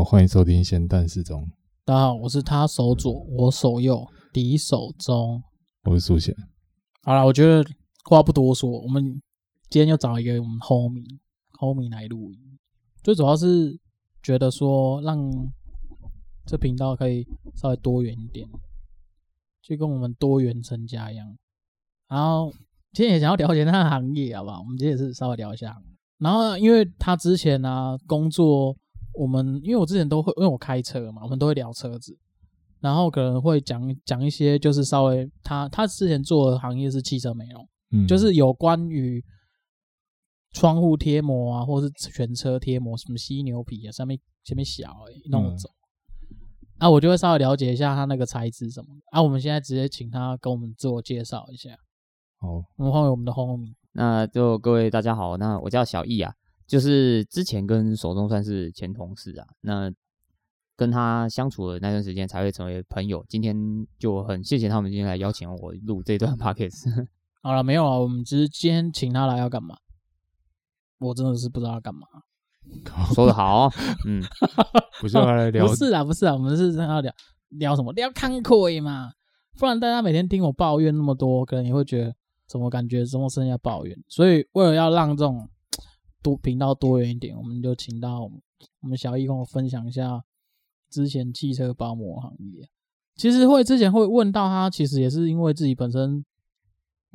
好，欢迎收听咸蛋时钟。大家好，我是他手左，我手右，敌手中。我是苏贤。好了，我觉得话不多说，我们今天又找一个我们 homie，homie 来录音。最主要是觉得说，让这频道可以稍微多元一点，就跟我们多元成家一样。然后今天也想要了解他的行业，好不好？我们今天也是稍微聊一下。然后因为他之前呢、啊、工作，我们因为我之前都会，因为我开车嘛，我们都会聊车子。然后可能会讲讲一些，就是稍微他他之前做的行业是汽车美容，嗯，就是有关于窗户贴膜啊，或是全车贴膜，什么犀牛皮啊，上面前面小哎、欸，弄走。嗯、啊，我就会稍微了解一下他那个材质什么的。啊，我们现在直接请他跟我们自我介绍一下。好，我们欢迎我们的 homie。那就各位大家好，那我叫小易啊，就是之前跟手中算是前同事啊，那。跟他相处的那段时间才会成为朋友。今天就很谢谢他们今天来邀请我录这段 podcast。好了，没有啊，我们只是今天请他来要干嘛？我真的是不知道要干嘛。说得好，嗯，不是要来聊，不是啊，不是啊，我们是真要聊聊什么？聊康亏嘛。不然大家每天听我抱怨那么多，可能你会觉得怎么感觉怎么剩下抱怨。所以为了要让这种多频道多元一点，我们就请到我们小易跟我分享一下。之前汽车包膜行业，其实会之前会问到他，其实也是因为自己本身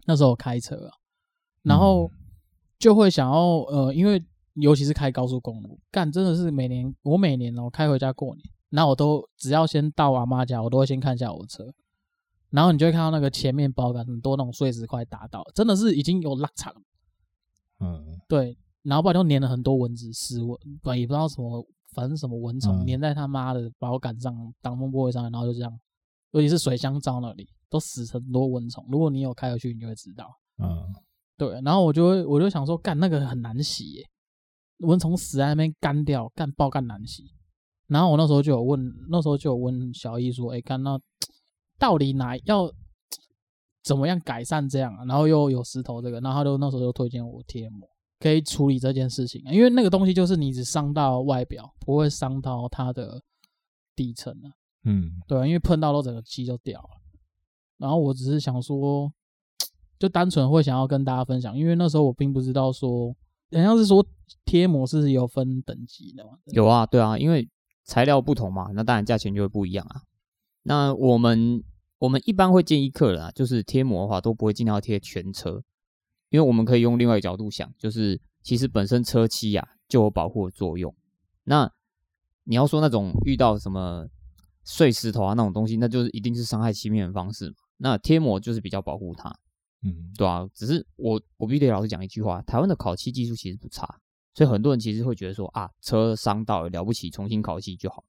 那时候开车啊，然后就会想要呃，因为尤其是开高速公路，干真的是每年我每年哦开回家过年，那我都只要先到我阿妈家，我都会先看一下我的车，然后你就会看到那个前面包杆很多那种碎石块打到，真的是已经有拉长，嗯，对，然后不然就粘了很多蚊子死蚊，不然也不知道什么。反正什么蚊虫粘在他妈的把我赶上、挡风玻璃上，然后就这样，尤其是水箱罩那里都死很多蚊虫。如果你有开回去，你就会知道。嗯，对。然后我就会，我就想说，干那个很难洗耶，蚊虫死在那边干掉，干爆干难洗。然后我那时候就有问，那时候就有问小易说，哎，干那到底哪要怎么样改善这样啊？然后又有石头这个，然后他就那时候就推荐我贴膜。可以处理这件事情，因为那个东西就是你只伤到外表，不会伤到它的底层啊。嗯，对，因为碰到了整个漆就掉了。然后我只是想说，就单纯会想要跟大家分享，因为那时候我并不知道说，好像是说贴膜是有分等级的嘛。有啊，对啊，因为材料不同嘛，那当然价钱就会不一样啊。那我们我们一般会建议客人啊，就是贴膜的话都不会尽量贴全车。因为我们可以用另外一个角度想，就是其实本身车漆呀、啊、就有保护的作用。那你要说那种遇到什么碎石头啊那种东西，那就是一定是伤害漆面的方式嘛。那贴膜就是比较保护它，嗯，对啊。只是我我必须得老实讲一句话，台湾的烤漆技术其实不差，所以很多人其实会觉得说啊，车伤到了了不起，重新烤漆就好。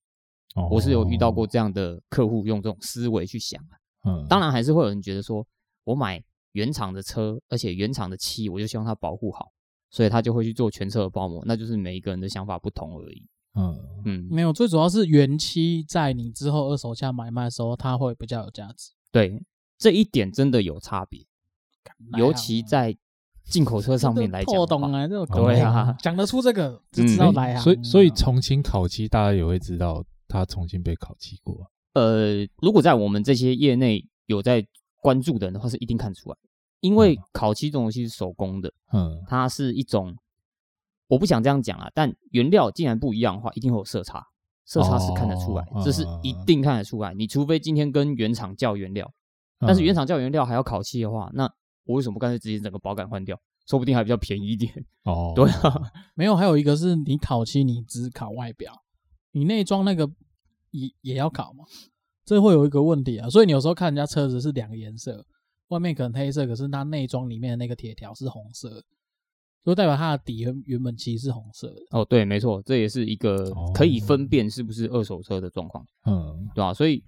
哦，我是有遇到过这样的客户用这种思维去想，嗯，当然还是会有人觉得说我买。原厂的车，而且原厂的漆，我就希望它保护好，所以他就会去做全车的包膜，那就是每一个人的想法不同而已。嗯嗯，没有，最主要是原漆在你之后二手价买卖的时候，它会比较有价值。对，这一点真的有差别，尤其在进口车上面来讲。破洞啊，这种对啊，讲得出这个就知道来啊。所以所以重新烤漆，大家也会知道它重新被烤漆过。呃，如果在我们这些业内有在关注的人的话，是一定看出来。因为烤漆这种东西是手工的，嗯，它是一种，我不想这样讲啊，但原料既然不一样的话，一定会有色差，色差是看得出来，哦、这是一定看得出来。你除非今天跟原厂叫原料，但是原厂叫原料还要烤漆的话，那我为什么不干脆直接整个保杆换掉？说不定还比较便宜一点。哦，对啊，没有，还有一个是你烤漆，你只烤外表，你内装那个也也要烤嘛，这会有一个问题啊。所以你有时候看人家车子是两个颜色。外面可能黑色，可是它内装里面的那个铁条是红色，就代表它的底原原本其实是红色的。哦，对，没错，这也是一个可以分辨是不是二手车的状况，嗯，对吧？所以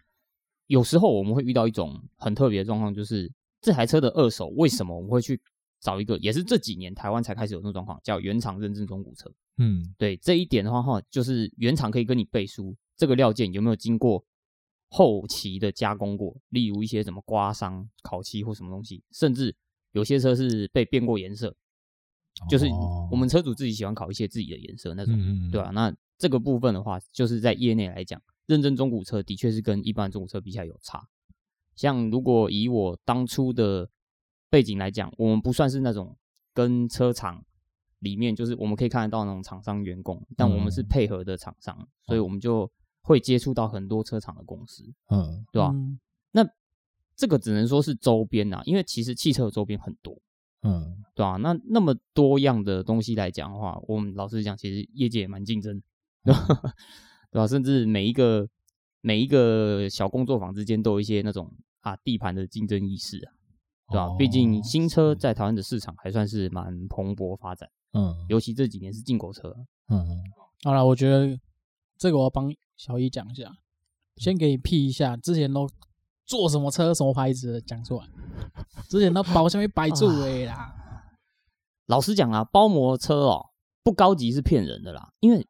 有时候我们会遇到一种很特别的状况，就是这台车的二手为什么我们会去找一个，也是这几年台湾才开始有这种状况，叫原厂认证中古车。嗯，对，这一点的话哈，就是原厂可以跟你背书，这个料件有没有经过。后期的加工过，例如一些什么刮伤、烤漆或什么东西，甚至有些车是被变过颜色，就是我们车主自己喜欢烤一些自己的颜色那种，嗯、对吧、啊？那这个部分的话，就是在业内来讲，认证中古车的确是跟一般中古车比起来有差。像如果以我当初的背景来讲，我们不算是那种跟车厂里面，就是我们可以看得到那种厂商员工，但我们是配合的厂商，嗯、所以我们就会接触到很多车厂的公司，嗯，对吧、啊？嗯、那这个只能说是周边啊，因为其实汽车的周边很多，嗯，对吧、啊？那那么多样的东西来讲的话，我们老实讲，其实业界也蛮竞争，对吧？嗯、对吧、啊？甚至每一个每一个小工作坊之间都有一些那种。啊，地盘的竞争意识啊，对吧？毕竟新车在台湾的市场还算是蛮蓬勃发展，嗯，尤其这几年是进口车，嗯嗯。好了，我觉得这个我要帮小一讲一下，先给你 P 一下，之前都坐什么车、什么牌子的讲出来，之前都包下面摆住哎啦。老实讲啊，包膜车哦，不高级是骗人的啦，因为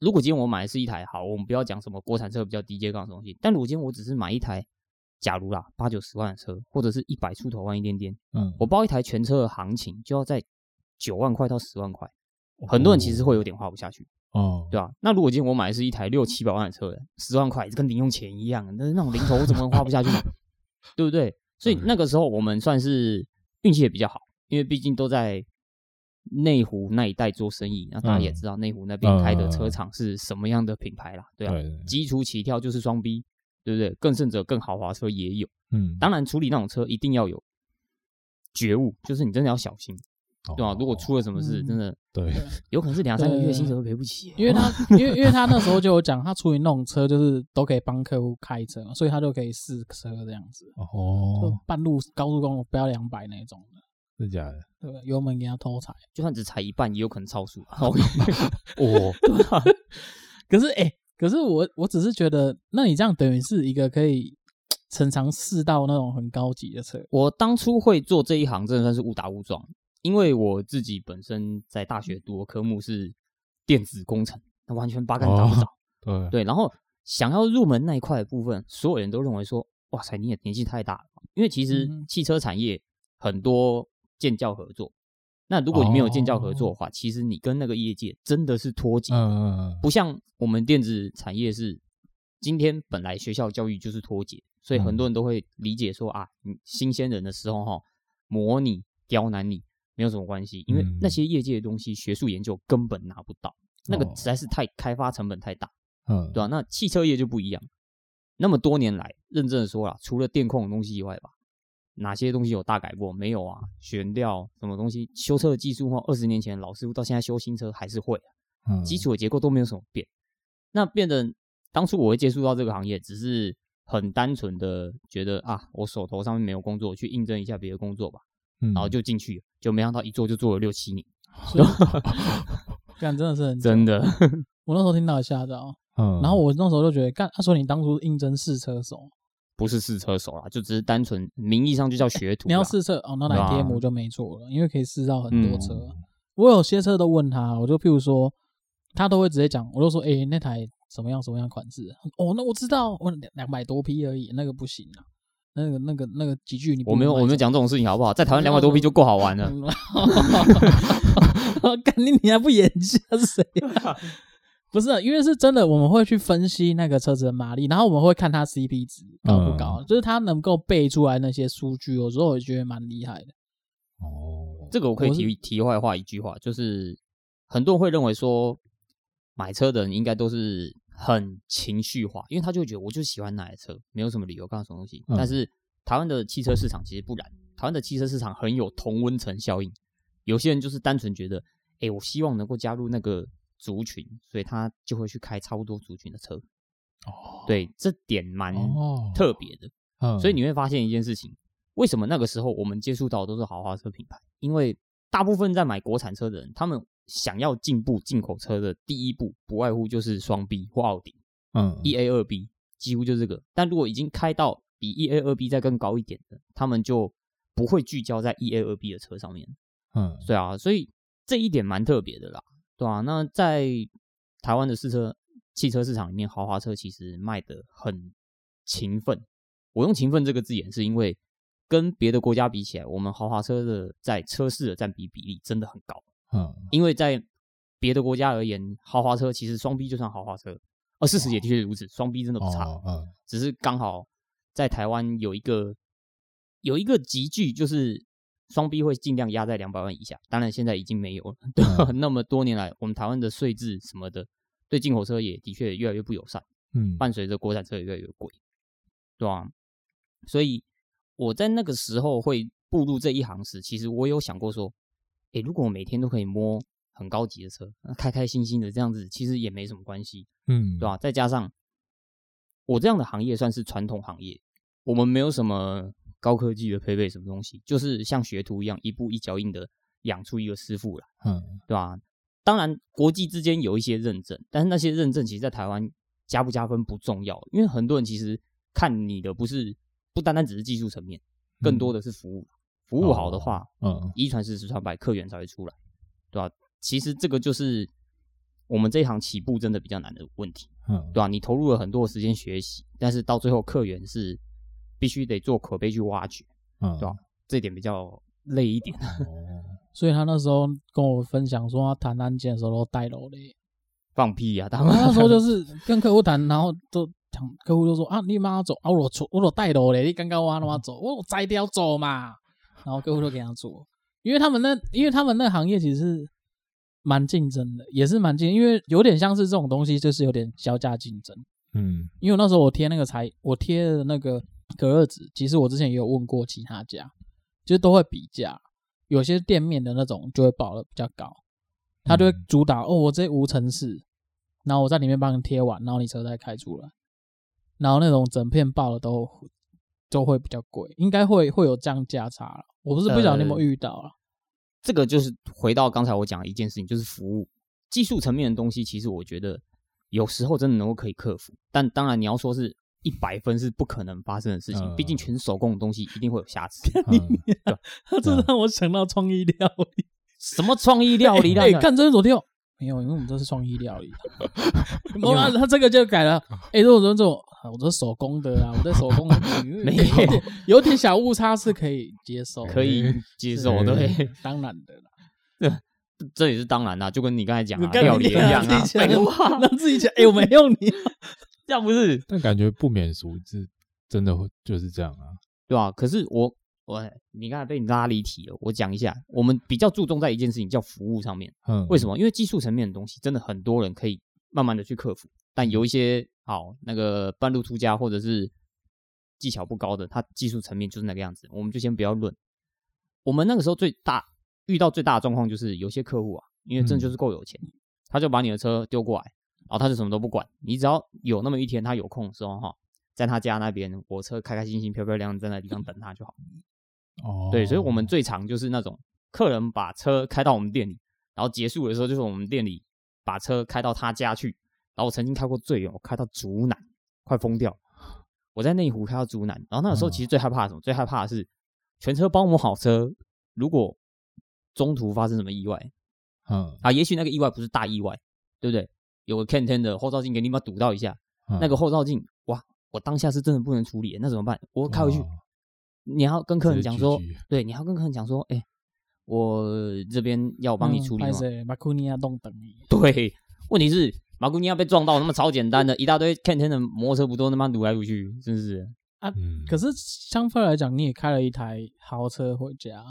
如果今天我买的是一台好，我们不要讲什么国产车比较低阶杠的东西，但如果今天我只是买一台。假如啦，八九十万的车，或者是一百出头万一点点，嗯，我包一台全车的行情就要在九万块到十万块，很多人其实会有点花不下去，哦，对吧？那如果今天我买的是一台六七百万的车，十万块跟零用钱一样，那那种零头我怎么能花不下去？对不对？所以那个时候我们算是运气也比较好，因为毕竟都在内湖那一带做生意，那大家也知道内湖那边开的车厂是什么样的品牌啦，对啊，基础起跳就是双 B。对不对？更甚者，更豪华车也有。嗯，当然处理那种车一定要有觉悟，就是你真的要小心，哦、对吧？如果出了什么事，嗯、真的对，有可能是两三个月薪水都赔不起。因为他，因为因为他那时候就有讲，他处理那种车就是都可以帮客户开车，所以他就可以试车这样子。哦，半路高速公路不要两百那种的，是假的？对，油门给他偷踩，就算只踩一半，也有可能超速。哦？可是哎。欸可是我我只是觉得，那你这样等于是一个可以常常试到那种很高级的车。我当初会做这一行，真的算是误打误撞，因为我自己本身在大学读的科目是电子工程，那完全八竿打不着。哦、对。对，然后想要入门那一块的部分，所有人都认为说，哇塞，你也年纪太大了，因为其实汽车产业很多建教合作。那如果你没有建教合作的话，其实你跟那个业界真的是脱节，嗯不像我们电子产业是今天本来学校教育就是脱节，所以很多人都会理解说啊，你新鲜人的时候哈，模拟刁难你没有什么关系，因为那些业界的东西学术研究根本拿不到，那个实在是太开发成本太大，嗯对吧？那汽车业就不一样，那么多年来认真的说了，除了电控的东西以外吧。哪些东西有大改过？没有啊，悬吊什么东西？修车的技术话，二十年前老师傅到现在修新车还是会啊，基础的结构都没有什么变。那变得当初我会接触到这个行业，只是很单纯的觉得啊，我手头上面没有工作，去应征一下别的工作吧，嗯然后就进去，就没想到一做就做了六七年。干真的是很真的，我那时候听到也吓到，然后我那时候就觉得，干他说你当初应征试车手。不是试车手啦，就只是单纯名义上就叫学徒。你要试车哦，那来贴膜就没错了，因为可以试到很多车。嗯、我有些车都问他，我就譬如说，他都会直接讲，我就说，哎、欸，那台什么样什么样款式？哦，那我知道，我两两百多匹而已，那个不行啊，那个那个那个几句你我没有我没有讲这种事情好不好？在台湾两百多匹就够好玩了。肯定你还不演技是谁？不是，因为是真的，我们会去分析那个车子的马力，然后我们会看它 CP 值高不高，嗯、就是它能够背出来那些数据，有时候我觉得蛮厉害的。哦，这个我可以提是题外话一句话，就是很多人会认为说，买车的人应该都是很情绪化，因为他就会觉得我就喜欢哪台车，没有什么理由干什么东西。嗯、但是台湾的汽车市场其实不然，台湾的汽车市场很有同温层效应，有些人就是单纯觉得，哎，我希望能够加入那个。族群，所以他就会去开差不多族群的车。哦，对，这点蛮特别的。嗯，所以你会发现一件事情：为什么那个时候我们接触到的都是豪华车品牌？因为大部分在买国产车的人，他们想要进步进口车的第一步，不外乎就是双 B 或奥迪。嗯，E A 二 B 几乎就是这个。但如果已经开到比 E A 二 B 再更高一点的，他们就不会聚焦在 E A 二 B 的车上面。嗯，对啊，所以这一点蛮特别的啦。对啊，那在台湾的试车汽车市场里面，豪华车其实卖的很勤奋。我用“勤奋”这个字眼，是因为跟别的国家比起来，我们豪华车的在车市的占比比例真的很高。嗯，因为在别的国家而言，豪华车其实双 B 就算豪华车，而事实也的确如此，双 B 真的不差。哦、嗯，只是刚好在台湾有一个有一个集聚，就是双 B 会尽量压在两百万以下。当然现在已经没有了。那么多年来，我们台湾的税制什么的，对进口车也的确越来越不友善。嗯，伴随着国产车也越来越贵，对吧、啊？所以我在那个时候会步入这一行时，其实我有想过说，诶，如果我每天都可以摸很高级的车，开开心心的这样子，其实也没什么关系，嗯，对吧、啊？再加上我这样的行业算是传统行业，我们没有什么高科技的配备，什么东西，就是像学徒一样，一步一脚印的养出一个师傅来，嗯，对吧、啊？当然，国际之间有一些认证，但是那些认证其实，在台湾。加不加分不重要，因为很多人其实看你的不是不单单只是技术层面，更多的是服务。服务好的话，嗯，一传十，十传百，客源才会出来，对吧？其实这个就是我们这一行起步真的比较难的问题，嗯，对吧？你投入了很多的时间学习，但是到最后客源是必须得做口碑去挖掘，嗯，对吧？这一点比较累一点。所以他那时候跟我分享说，他谈案件的时候都带楼的。放屁呀、啊！他那时候就是跟客户谈，然后都客户就说啊，你妈要走啊，我出我都带路嘞，你刚刚我他妈走，我摘掉走嘛。然后客户都给他做，因为他们那因为他们那行业其实是蛮竞争的，也是蛮竞，因为有点像是这种东西，就是有点销价竞争。嗯，因为那时候我贴那个才，我贴的那个隔热纸，其实我之前也有问过其他家，就是都会比价，有些店面的那种就会报的比较高。他就会主打哦，我这无尘室，然后我在里面帮你贴完，然后你车再开出来，然后那种整片报的都都会比较贵，应该会会有这样价差了。我不是不晓得你有没有遇到啊、呃。这个就是回到刚才我讲的一件事情，就是服务技术层面的东西，其实我觉得有时候真的能够可以克服，但当然你要说是一百分是不可能发生的事情，毕竟全手工的东西一定会有瑕疵。你、嗯，他 这让我想到创意料理。什么创意料理？哎、欸欸，看这是昨天没有，因为我们都是创意料理。他他这个就改了。哎、欸，如果说这种，我这是手工的啊，我在手工的 没有，有点有点小误差是可以接受，可以接受，对，对当然的啦。这这也是当然啦，就跟你刚才讲的料理一样啊。废话，让自己讲。哎，我没用你，这样不是？但感觉不免俗，是真的会就是这样啊，对吧、啊？可是我。我，你刚才被你拉离题了。我讲一下，我们比较注重在一件事情叫服务上面。嗯，为什么？因为技术层面的东西，真的很多人可以慢慢的去克服。但有一些好那个半路出家或者是技巧不高的，他技术层面就是那个样子。我们就先不要论。我们那个时候最大遇到最大的状况就是，有些客户啊，因为真的就是够有钱，嗯，他就把你的车丢过来，然后他就什么都不管。你只要有那么一天他有空的时候哈，在他家那边，我车开开心心、漂漂亮亮在那地方等他就好。哦，对，所以我们最常就是那种客人把车开到我们店里，然后结束的时候就是我们店里把车开到他家去。然后我曾经开过最远，我开到竹南，快疯掉。我在内湖开到竹南，然后那个时候其实最害怕什么？最害怕的是全车包膜好车，如果中途发生什么意外，嗯啊，也许那个意外不是大意外，对不对？有个 Can 10的后照镜给你妈堵到一下，那个后照镜哇，我当下是真的不能处理，那怎么办？我开回去。你要跟客人讲说，对，你要跟客人讲说，哎、欸，我这边要帮你处理吗？马库尼亚动等你。对，问题是马库尼亚被撞到，那么超简单的，一大堆 Can 的摩托车不都那么堵来堵去，真是啊、嗯。可是相反来讲，你也开了一台豪车回家，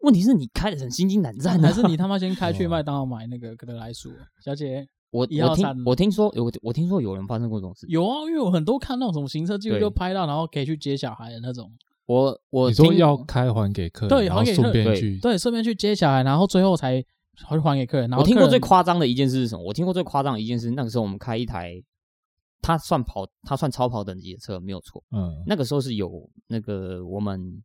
问题是你开的很心惊胆战、啊，还是你他妈先开去 麦当劳买那个可德莱素？小姐，我我听我听说有我听说有人发生过这种事，有啊，因为我很多看那种什么行车记录就拍到，然后可以去接小孩的那种。我我你说要开还给客人，对，还给客人，顺便去对，顺便去接小孩，然后最后才还还给客人。然后人我听过最夸张的一件事是什么？我听过最夸张的一件事，那个时候我们开一台，他算跑，他算超跑等级的车，没有错。嗯，那个时候是有那个我们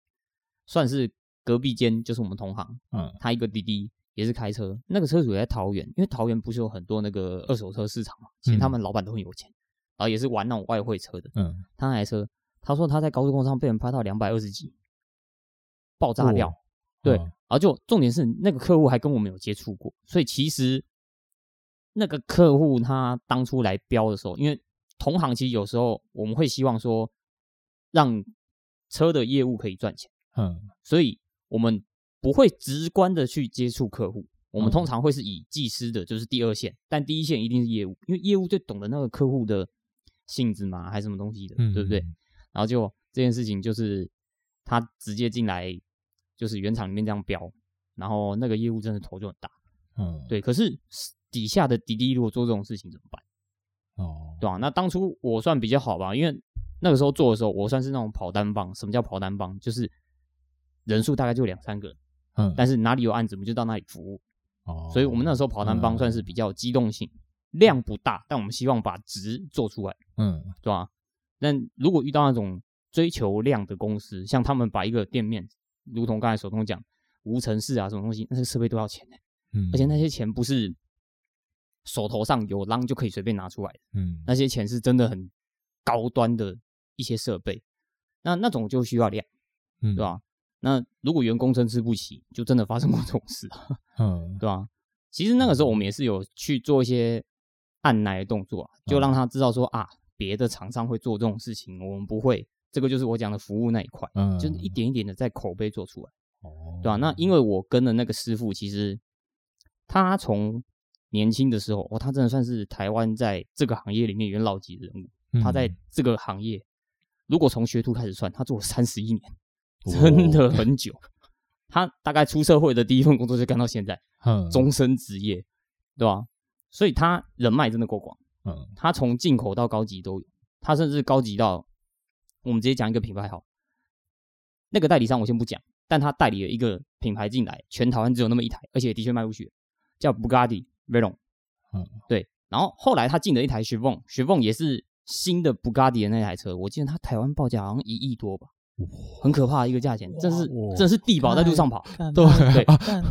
算是隔壁间，就是我们同行，嗯，他一个滴滴也是开车，那个车主也在桃园，因为桃园不是有很多那个二手车市场嘛，其实他们老板都很有钱，然后也是玩那种外汇车的，嗯，他那台车。他说他在高速公路上被人拍到两百二十几，爆炸掉，对，然后就重点是那个客户还跟我们有接触过，所以其实那个客户他当初来标的时候，因为同行其实有时候我们会希望说让车的业务可以赚钱，嗯，所以我们不会直观的去接触客户，我们通常会是以技师的，就是第二线，但第一线一定是业务，因为业务最懂得那个客户的性质嘛，还是什么东西的，对不对？然后就这件事情就是他直接进来，就是原厂里面这样标，然后那个业务真的头就很大，嗯，对。可是底下的滴滴如果做这种事情怎么办？哦，对吧？那当初我算比较好吧，因为那个时候做的时候，我算是那种跑单帮。什么叫跑单帮？就是人数大概就两三个人，嗯，但是哪里有案子，我们就到那里服务。哦，所以我们那时候跑单帮算是比较机动性，量不大，但我们希望把值做出来，嗯，对吧？但如果遇到那种追求量的公司，像他们把一个店面，如同刚才手中讲无尘室啊，什么东西，那些设备都要钱的，嗯，而且那些钱不是手头上有浪就可以随便拿出来的，嗯，那些钱是真的很高端的一些设备，那那种就需要量，嗯，对吧？那如果员工参差不齐，就真的发生过这种事啊，嗯，对吧？其实那个时候我们也是有去做一些按奶的动作啊，就让他知道说啊。别的厂商会做这种事情，我们不会。这个就是我讲的服务那一块，嗯，就是一点一点的在口碑做出来，哦，对吧？那因为我跟的那个师傅，其实他从年轻的时候，哦，他真的算是台湾在这个行业里面元老级的人物。嗯，他在这个行业，如果从学徒开始算，他做了三十一年，真的很久。他大概出社会的第一份工作就干到现在，嗯，终身职业，对吧？所以他人脉真的够广。嗯，他从进口到高级都有，他甚至高级到，我们直接讲一个品牌好，那个代理商我先不讲，但他代理了一个品牌进来，全台湾只有那么一台，而且的确卖出去，叫 Bugatti Veyron，嗯，对，然后后来他进了一台 Chiron，Chiron 也是新的 Bugatti 的那台车，我记得他台湾报价好像一亿多吧。很可怕的一个价钱，真是真是地保在路上跑。对对，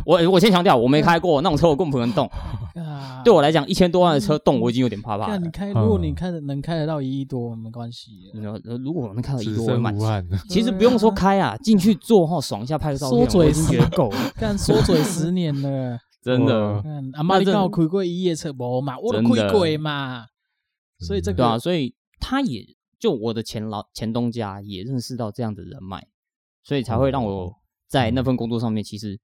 我我先强调，我没开过那种车，我根本不能动。对我来讲，一千多万的车动，我已经有点怕怕了。你开，如果你开的能开得到一亿多，没关系。如果我能开到一亿多，我满。其实不用说开啊，进去坐后爽一下，拍个照片，我已经觉得够了。干缩嘴十年了，真的。阿妈，你刚好开过一夜车不嘛？我都开过嘛。所以这个对啊，所以他也。就我的前老前东家也认识到这样的人脉，所以才会让我在那份工作上面。其实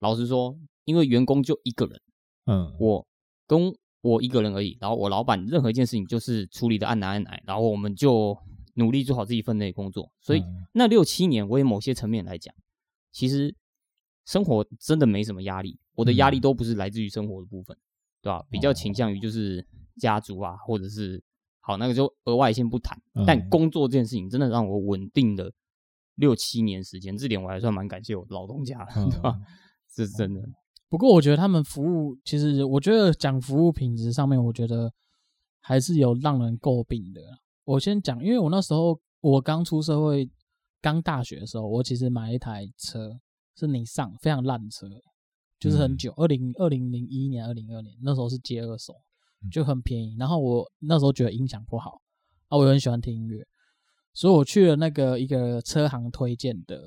老实说，因为员工就一个人，嗯，我跟我一个人而已。然后我老板任何一件事情就是处理的按捺按捺，然后我们就努力做好自己分内工作。所以那六七年，我也某些层面来讲，其实生活真的没什么压力。我的压力都不是来自于生活的部分，对吧？比较倾向于就是家族啊，或者是。好，那个就额外先不谈。但工作这件事情真的让我稳定了六七年时间，这点我还算蛮感谢我老东家的，对吧？这是真的。不过我觉得他们服务，其实我觉得讲服务品质上面，我觉得还是有让人诟病的。我先讲，因为我那时候我刚出社会，刚大学的时候，我其实买一台车是你上，非常烂车，就是很久，二零二零零一年、二零二年那时候是接二手。就很便宜，然后我那时候觉得音响不好，啊，我又很喜欢听音乐，所以我去了那个一个车行推荐的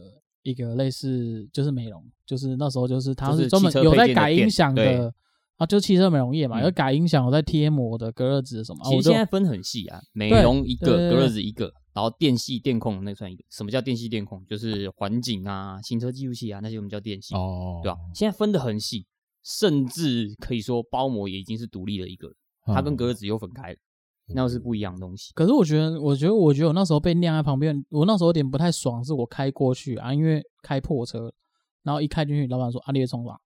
一个类似就是美容，就是那时候就是他是专门有在改音响的啊，就是汽车美容业嘛，有改音响，有在贴膜的隔热纸什么。其实现在分很细啊，美容一个，隔热纸一个，然后电系电控那算一个。什么叫电系电控？就是环境啊、行车记录器啊那些我们叫电系，哦，对吧？现在分的很细，甚至可以说包膜也已经是独立的一个。它跟隔热纸又分开了，那是不一样的东西。可是我觉得，我觉得，我觉得我那时候被晾在旁边，我那时候有点不太爽，是我开过去啊，因为开破车，然后一开进去，老板说：“阿列冲吧。”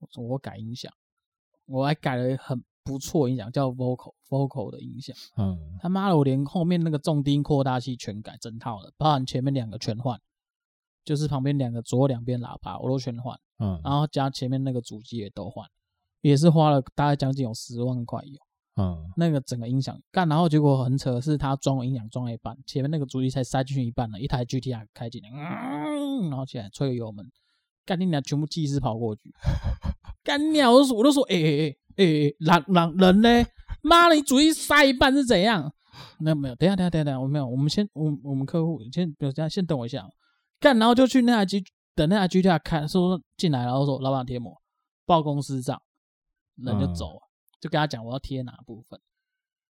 我说：“我改音响，我还改了很不错音响，叫 Vocal Vocal 的音响。”嗯，他妈的，我连后面那个重低音扩大器全改整套了，包含前面两个全换，就是旁边两个左右两边喇叭我都全换。嗯，然后加前面那个主机也都换。也是花了大概将近有十万块有，嗯，那个整个音响干，然后结果很扯，是他装音响装了一半，前面那个主机才塞进去一半呢，一台 GTR 开进来，嗯，然后起来吹个油门，干你俩全部技师跑过去，干你俩我都说我都说，哎哎哎哎，人人人呢？妈的，你主机塞一半是怎样？没有没有，等下等下等下，我没有，我们先我我们客户先比如这样，先等我一下，干，然后就去那台机等那台 GTR 开，说进来，然后说老板贴膜报公司账。人就走了，就跟他讲我要贴哪部分，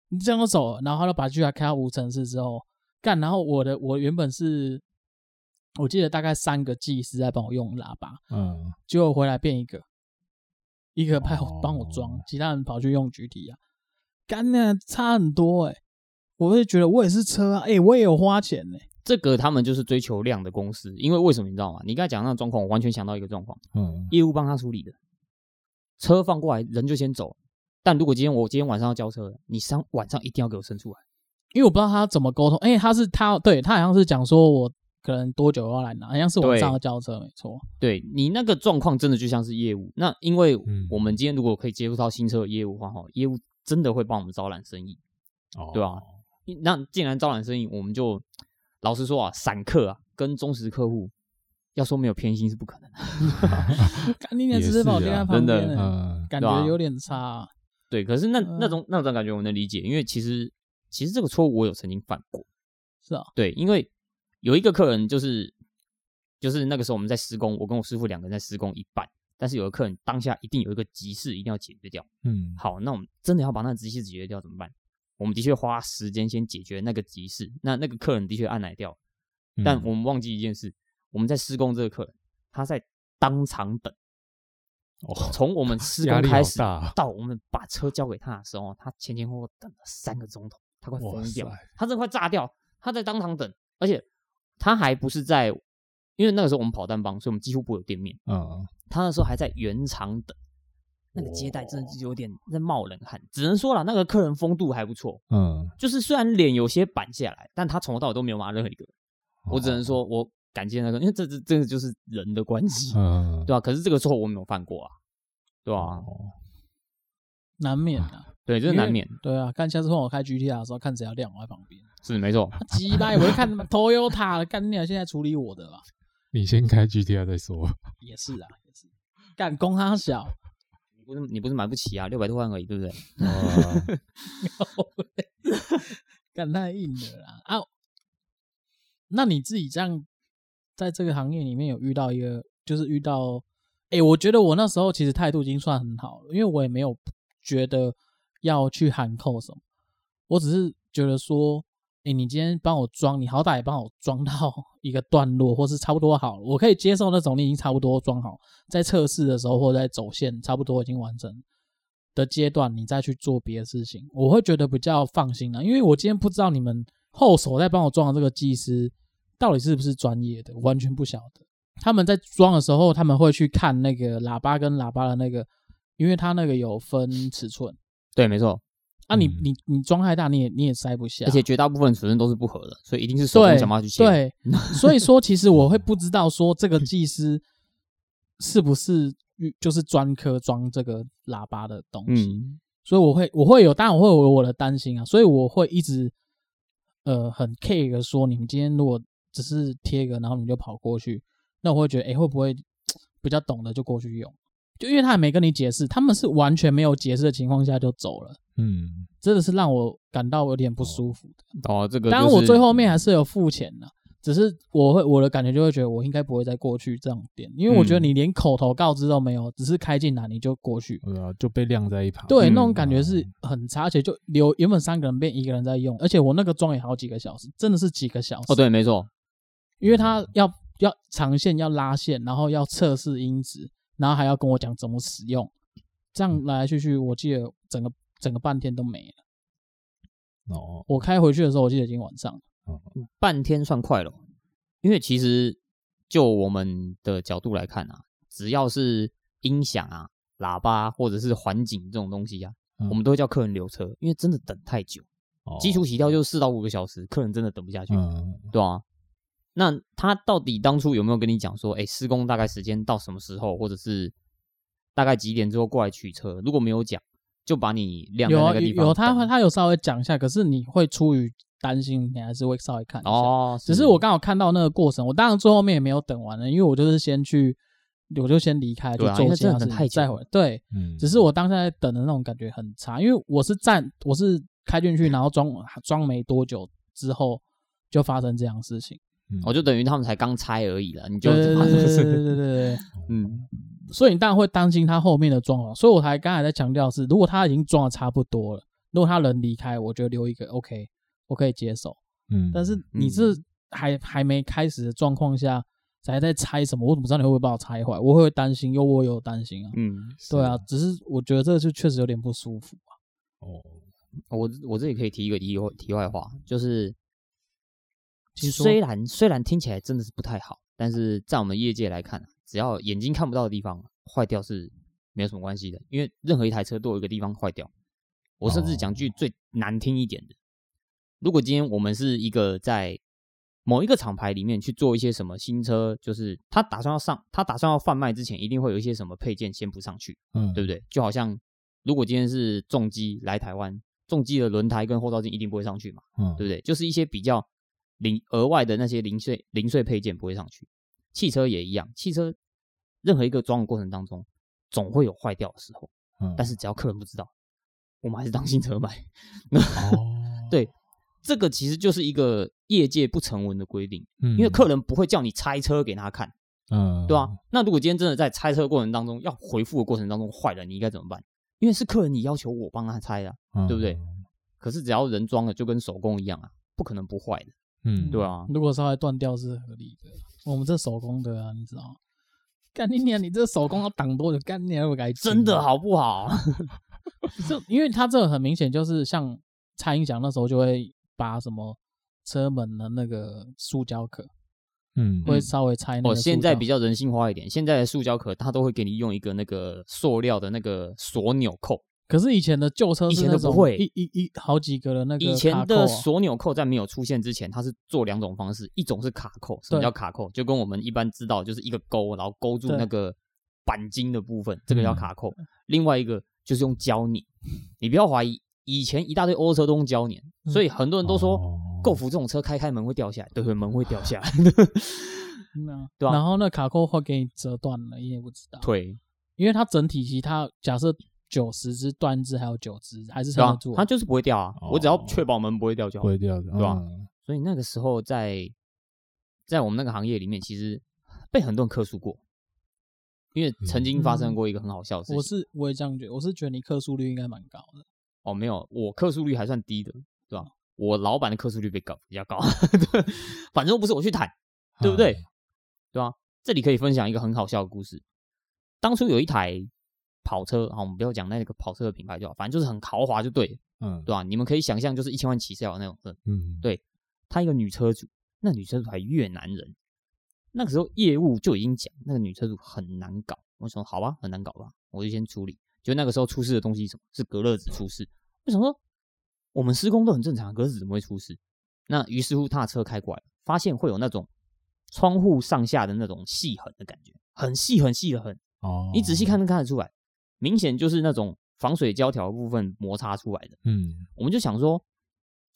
你这样就走了，然后他就把 GTR 开到无尘室之后干，然后我的我原本是，我记得大概三个技师在帮我用喇叭，嗯，结果回来变一个，一个派我帮我装，其他人跑去用举体啊，干那差很多哎、欸。我会觉得我也是车啊，哎、欸，我也有花钱呢、欸。这个他们就是追求量的公司，因为为什么你知道吗？你刚才讲那个状况，我完全想到一个状况，嗯，业务帮他处理的，车放过来，人就先走。但如果今天我今天晚上要交车，你上晚上一定要给我生出来，因为我不知道他怎么沟通。哎，他是他对他好像是讲说我可能多久要来拿，好像是晚上要交车，没错。对你那个状况真的就像是业务。那因为我们今天如果可以接触到新车的业务的话，哈，业务真的会帮我们招揽生意，哦，对吧？那既然招揽生意，我们就老实说啊，散客啊，跟忠实客户，要说没有偏心是不可能的。看你脸只是跑电话旁边，真的，嗯、感觉有点差、啊。对，可是那那种那种感觉我能理解，因为其实其实这个错误我有曾经犯过。是啊，对，因为有一个客人就是就是那个时候我们在施工，我跟我师傅两个人在施工一半，但是有个客人当下一定有一个急事一定要解决掉。嗯，好，那我们真的要把那个急事解决掉怎么办？我们的确花时间先解决那个急事，那那个客人的确按来掉，但我们忘记一件事，我们在施工这个客人，他在当场等，从我们 施工开始到我们把车交给他的时候，他前前后后等了三个钟头，他快疯掉，他真的快炸掉，他在当场等，而且他还不是在，因为那个时候我们跑单帮，所以我们几乎不会有店面，嗯，他那时候还在原厂等。那个接待真的是有点在冒冷汗，只能说了，那个客人风度还不错，嗯，就是虽然脸有些板下来，但他从头到尾都没有骂任何一个人，我只能说我感谢那个，因为这这这个就是人的关系，嗯，对吧？可是这个错我没有犯过啊，对吧？难免啊，对，这是难免，对啊，看下次换我开 GTR 的时候，看谁要亮我在旁边，是没错，鸡巴，我就看 Toyota 的，干你啊，现在处理我的了，你先开 GTR 再说，也是啊，也是，干供他小。不是你不是买不起啊，六百多万而已，对不对？干太硬了啦啊！那你自己这样在这个行业里面有遇到一个，就是遇到，哎、欸，我觉得我那时候其实态度已经算很好了，因为我也没有觉得要去喊扣什么，我只是觉得说。哎、你今天帮我装，你好歹也帮我装到 一个段落，或是差不多好，我可以接受那种你已经差不多装好，在测试的时候或者在走线差不多已经完成的阶段，你再去做别的事情，我会觉得比较放心了。因为我今天不知道你们后手在帮我装的这个技师到底是不是专业的，完全不晓得。他们在装的时候，他们会去看那个喇叭跟喇叭的那个，因为它那个有分尺寸。对，没错。那、啊、你你你装太大，你也你也塞不下，而且绝大部分尺寸都是不合的，所以一定是手工想办法去切。对，所以说其实我会不知道说这个技师是不是就是专科装这个喇叭的东西，嗯、所以我会我会有，当然我会有我的担心啊，所以我会一直呃很 care 说，你们今天如果只是贴一个，然后你就跑过去，那我会觉得哎、欸、会不会 比较懂的就过去用，就因为他也没跟你解释，他们是完全没有解释的情况下就走了。嗯，真的是让我感到有点不舒服的。哦，这个、就是，当然我最后面还是有付钱的，只是我会我的感觉就会觉得我应该不会再过去这种店，因为我觉得你连口头告知都没有，只是开进来你就过去，对啊，就被晾在一旁。对，那种感觉是很差，而且就留原本三个人变一个人在用，而且我那个装也好几个小时，真的是几个小时。哦，对，没错，因为他要要长线要拉线，然后要测试音质，然后还要跟我讲怎么使用，这样来来去去，我记得整个。整个半天都没了。哦，我开回去的时候，我记得已经晚上了。哦，半天算快了，因为其实就我们的角度来看啊，只要是音响啊、喇叭或者是环境这种东西啊，嗯、我们都会叫客人留车，因为真的等太久。哦、基础洗掉就四到五个小时，客人真的等不下去，嗯、对啊。那他到底当初有没有跟你讲说，哎，施工大概时间到什么时候，或者是大概几点之后过来取车？如果没有讲。就把你晾在那个地方。有有他他有稍微讲一下，可是你会出于担心，你还是会稍微看一下。哦，只是我刚好看到那个过程，我当然最后面也没有等完了，因为我就是先去，我就先离开，就做其他事，再回来。对，嗯，只是我当下在等的那种感觉很差，因为我是站，我是开进去，然后装装没多久之后就发生这样的事情。我就等于他们才刚拆而已了，你就对对对对对对，嗯。所以你当然会担心他后面的装潢，所以我才刚才在强调是，如果他已经装的差不多了，如果他人离开，我觉得留一个 OK，我可以接受。嗯，但是你是还还没开始的状况下，还在拆什么？我怎么知道你会不会把我拆坏？我会担心，又我有担心啊。嗯，对啊，只是我觉得这个就确实有点不舒服啊。哦，我我这里可以提一个题外题外话，就是说虽然虽然听起来真的是不太好，但是在我们业界来看，只要眼睛看不到的地方坏掉是没有什么关系的，因为任何一台车都有一个地方坏掉。我甚至讲句最难听一点的，如果今天我们是一个在某一个厂牌里面去做一些什么新车，就是他打算要上，他打算要贩卖之前，一定会有一些什么配件先不上去，嗯，对不对？就好像如果今天是重机来台湾，重机的轮胎跟后照镜一定不会上去嘛，嗯，对不对？就是一些比较零额外的那些零碎零碎配件不会上去。汽车也一样，汽车任何一个装的过程当中，总会有坏掉的时候，嗯，但是只要客人不知道，我们还是当新车卖。哦，对，这个其实就是一个业界不成文的规定，嗯，因为客人不会叫你拆车给他看，嗯，对吧？那如果今天真的在拆车过程当中要回复的过程当中坏了，你应该怎么办？因为是客人你要求我帮他拆啊，嗯对不对？可是只要人装了，就跟手工一样啊，不可能不坏的，嗯，对啊。如果稍微断掉是合理的，我们这手工的啊，你知道吗？干你娘！你这手工要挡多久？干你娘！我改真的好不好？这因为它这个很明显就是像拆音响那时候就会把什么车门的那个塑胶壳，嗯，会稍微拆那个。哦，现在比较人性化一点，现在的塑胶壳它都会给你用一个那个塑料的那个锁纽扣。可是以前的旧车以前都不会，一一一好几个的那个、啊。以前的锁钮扣在没有出现之前，它是做两种方式，一种是卡扣。什么叫卡扣？就跟我们一般知道，就是一个钩，然后勾住那个钣金的部分，这个叫卡扣。嗯、另外一个就是用胶粘。你不要怀疑，以前一大堆欧洲车都用胶粘，嗯、所以很多人都说，高尔夫这种车开开门会掉下来，对，门会掉下来。那、对吧？然后那卡扣会给你折断了，你也不知道。对，因为它整体其实它假设。九十只断只还有九只，还是撑得住、啊。它就是不会掉啊！哦、我只要确保门不会掉就好。不会掉的，对吧、嗯？所以那个时候在在我们那个行业里面，其实被很多人克诉过，因为曾经发生过一个很好笑的事情。嗯、我是我也这样觉得，我是觉得你克诉率应该蛮高的。哦，没有，我克诉率还算低的，对吧？我老板的克诉率比较高，比较高。反正不是我去谈，对不对？嗯、对吧？这里可以分享一个很好笑的故事。当初有一台。跑车，好，我们不要讲那个跑车的品牌就好，反正就是很豪华就对，嗯，对吧？你们可以想象，就是一千万起跳的那种车，嗯，对。他一个女车主，那女车主还越南人，那个时候业务就已经讲那个女车主很难搞。我说好吧，很难搞吧，我就先处理。就那个时候出事的东西什么？是隔热纸出事。为什么说我们施工都很正常，隔热纸怎么会出事？那于是乎他的车开过来，发现会有那种窗户上下的那种细痕的感觉，很细很细的痕。哦，你仔细看能看得出来。明显就是那种防水胶条部分摩擦出来的。嗯，我们就想说，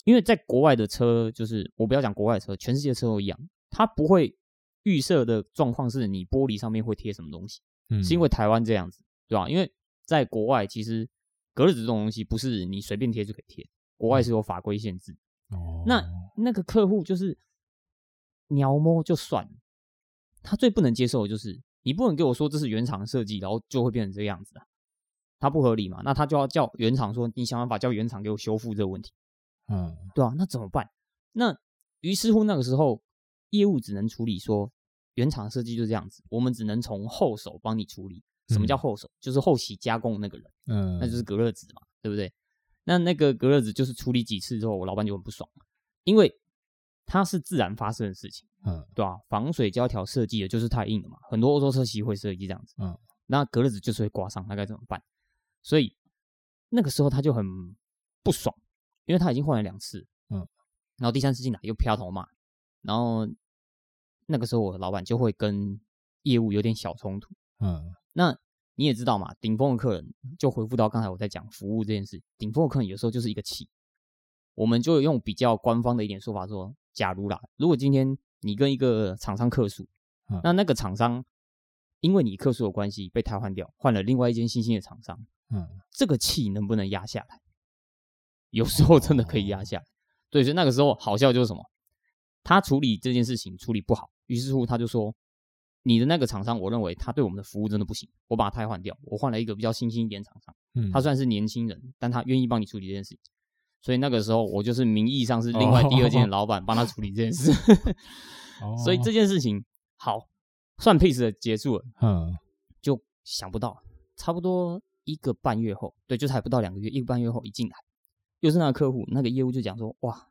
因为在国外的车，就是我不要讲国外的车，全世界的车都一样，它不会预设的状况是你玻璃上面会贴什么东西。嗯，是因为台湾这样子，对吧？因为在国外，其实隔热纸这种东西不是你随便贴就可以贴，国外是有法规限制。哦，那那个客户就是鸟摸就算了，他最不能接受的就是你不能给我说这是原厂设计，然后就会变成这个样子啊。它不合理嘛？那他就要叫原厂说，你想办法叫原厂给我修复这个问题，嗯，对啊，那怎么办？那于是乎那个时候业务只能处理说，原厂设计就这样子，我们只能从后手帮你处理。什么叫后手？嗯、就是后期加工那个人，嗯，那就是隔热纸嘛，对不对？那那个隔热纸就是处理几次之后，我老板就很不爽，因为它是自然发生的事情，嗯，对吧？防水胶条设计的就是太硬了嘛，很多欧洲车系会设计这样子，嗯，那隔热纸就是会刮伤，那该怎么办？所以那个时候他就很不爽，因为他已经换了两次，嗯，然后第三次进来又飘头骂，然后那个时候我的老板就会跟业务有点小冲突，嗯，那你也知道嘛，顶峰的客人就回复到刚才我在讲服务这件事，顶峰的客人有时候就是一个气，我们就用比较官方的一点说法说，假如啦，如果今天你跟一个厂商客诉，那那个厂商因为你客诉的关系被他换掉，换了另外一间新兴的厂商。嗯，这个气能不能压下来？有时候真的可以压下来。对，所以那个时候好笑就是什么？他处理这件事情处理不好，于是乎他就说：“你的那个厂商，我认为他对我们的服务真的不行，我把他汰换掉，我换了一个比较新兴一点厂商。嗯，他算是年轻人，但他愿意帮你处理这件事情。所以那个时候我就是名义上是另外第二间的老板帮他处理这件事。所以这件事情好，算 peace 的结束了，嗯，就想不到，差不多一个半月后，对，就是还不到两个月，一个半月后一进来，又是那个客户，那个业务就讲说，哇，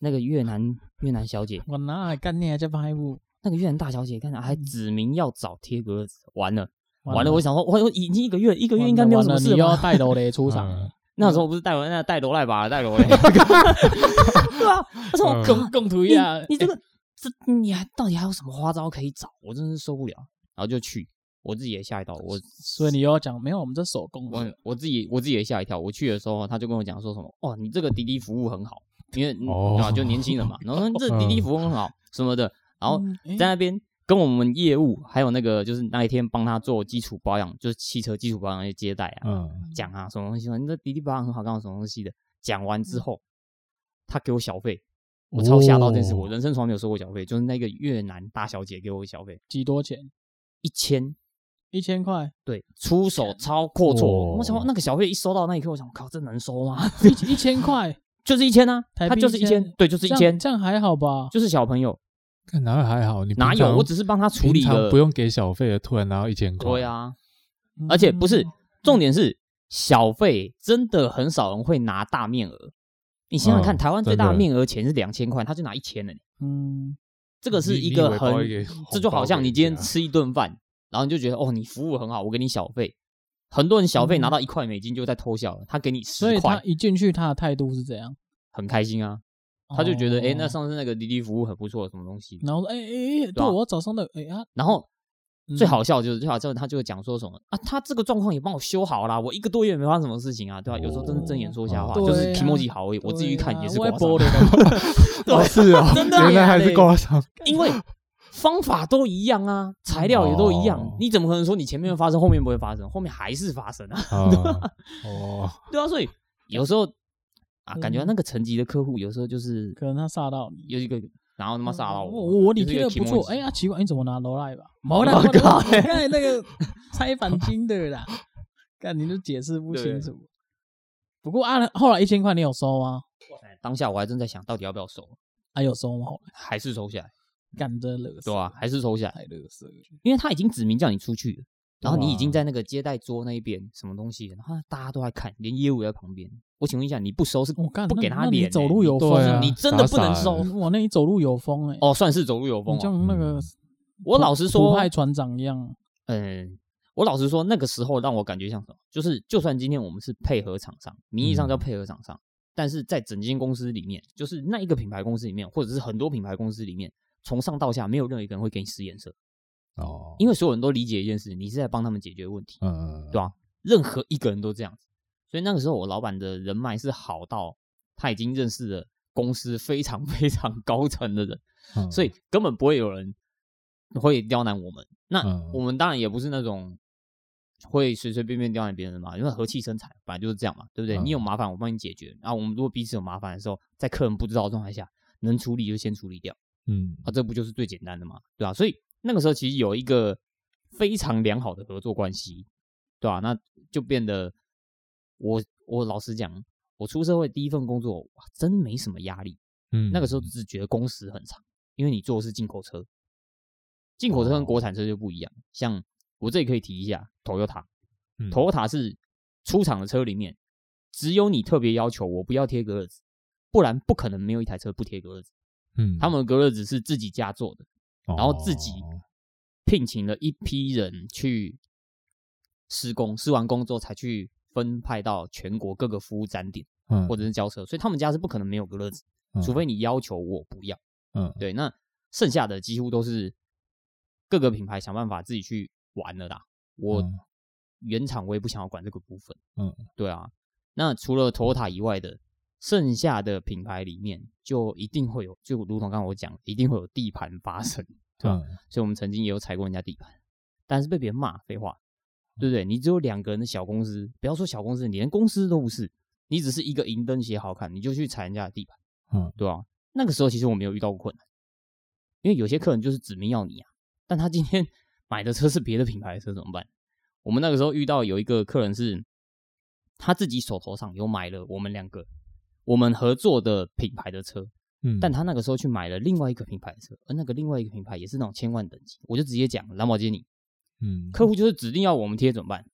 那个越南越南小姐，我哪还干你还叫拍布？那个越南大小姐，看到还指明要找贴格子，完了，完了，我想说，我我已经一个月，一个月应该没有什么事完了你又要？带楼雷出场，嗯 那时候不是带我那带罗赖吧，带罗赖，对啊，我说我嗯共共图一下，你这个这你还到底还有什么花招可以找？我真是受不了，然后就去，我自己也吓一跳，我所以你又要讲没有，我们这手工的，我我自己我自己也吓一跳。我去的时候，他就跟我讲说什么，哦，你这个滴滴服务很好，因为哦啊就年轻人嘛，然后说这滴滴服务很好什么的，然后在那边跟我们业务还有那个就是那一天帮他做基础保养，就是汽车基础保养的接待啊，嗯，讲啊什么东西，你这滴滴保养很好，干嘛什么东西的，讲完之后，他给我小费。我超吓到这件事，哦我人生从来没有收过小费，就是那个越南大小姐给我小费几多钱？一千，一千块，对，出手超阔绰。哦我想那个小费一收到那一刻，我想靠，这能收吗？一一千块，就是一千啊，台币他就是一千1000，对，就是一千，这样还好吧？就是小朋友看哪有还好，你哪有？我只是帮他处理了不，用给小费的，突然拿到一千块，对啊，而且不是嗯重点是小费真的很少人会拿大面额。你想想看，嗯台湾最大的面额钱是两千块，他就拿一千了。嗯，这个是一个很这就好像你今天吃一顿饭，然后你就觉得哦，你服务很好，我给你小费。很多人小费拿到一块美金就在偷笑了，他给你十所以他块，一进去，他的态度是怎样？很开心啊。他就觉得，哎、那哦。上次那个滴滴服务很不错，什么东西。然后说，哎哎哎，对啊我早上的，哎呀，然后嗯。最好笑就是最好笑，他就会讲说什么啊，他这个状况也帮我修好了，我一个多月也没发生什么事情啊，对吧、有时候真是睁眼说瞎话，哦。就是对啊。Emoji 好而已，我自己去看也是我刮伤，也的，哦是哦，真的啊。原来还是刮伤，因为方法都一样啊，材料也都一样，哦。你怎么可能说你前面会发生，后面不会发生？后面还是发生啊，啊 哦，对啊，所以有时候啊，嗯感觉那个层级的客户有时候就是可能他杀到你，有一个，然后他妈杀到我我，我你就是一个贴的不错，哎呀，奇怪，你怎么拿罗赖吧？没啦，我靠我刚才那个拆鈑金的啦，干你都解释不清楚。不过啊，后来一千块你有收吗？当下我还正在想，到底要不要收，啊，有收吗？还是收下来，干这乐色，对啊、还是收下来，太乐色了。因为他已经指明叫你出去了，然后你已经在那个接待桌那一边，什么东西，然后大家都在看，连业务也在旁边。我请问一下，你不收是我干，不给他脸、走路有对风啊？你真的不能傻傻收。的哇，那你走路有风哎、哦，算是走路有风。像那个嗯。我老实土说，派船长一样，嗯，我老实说，那个时候让我感觉像什么？就是就算今天我们是配合厂商，名义上叫配合厂商，但是在整间公司里面，就是那一个品牌公司里面，或者是很多品牌公司里面，从上到下没有任何一个人会给你使眼色，哦，因为所有人都理解一件事，你是在帮他们解决问题，嗯，对吧、任何一个人都这样子，所以那个时候我老板的人脉是好到他已经认识了公司非常 非常高层的人，嗯。所以根本不会有人会刁难我们。那嗯我们当然也不是那种会随随便便刁难别人的嘛，因为和气生财，本来就是这样嘛，对不对？嗯你有麻烦我帮你解决，然后我们如果彼此有麻烦的时候，在客人不知道的状态下，能处理就先处理掉嗯啊，这不就是最简单的嘛，对吧、所以那个时候其实有一个非常良好的合作关系，对吧、那就变得我我老实讲，我出社会第一份工作哇，真没什么压力。嗯，那个时候只是觉得工时很长，因为你做的是进口车，进口车跟国产车就不一样。像我这里可以提一下，Toyota，Toyota 嗯 Toyota 是出厂的车里面，只有你特别要求我不要贴格子，不然不可能没有一台车不贴隔热纸。嗯，他们的隔热纸是自己家做的，然然后自己聘请了一批人去施工，施完工之后才去分派到全国各个服务站点嗯或者是交车，所以他们家是不可能没有隔热纸。嗯除非你要求我不要，嗯对，那剩下的几乎都是各个品牌想办法自己去玩了啦。我嗯原厂我也不想要管这个部分，嗯，对啊。那除了 Toyota 以外的，剩下的品牌里面就一定会有，就如同刚刚我讲，一定会有地盘发生，对吧？嗯所以我们曾经也有踩过人家地盘，但是被别人骂，废话，对不对？你只有两个人的小公司，不要说小公司，你连公司都不是，你只是一个银灯鞋好看，你就去踩人家的地盘。嗯对啊，那个时候其实我没有遇到过困难，因为有些客人就是指名要你啊，但他今天 买的车是别的品牌的车怎么办？我们那个时候遇到有一个客人是，他自己手头上有买了我们两个我们合作的品牌的车，嗯，但他那个时候去买了另外一个品牌的车，而那个另外一个品牌也是那种千万等级，我就直接讲兰博基尼，嗯，客户就是指定要我们贴怎么办？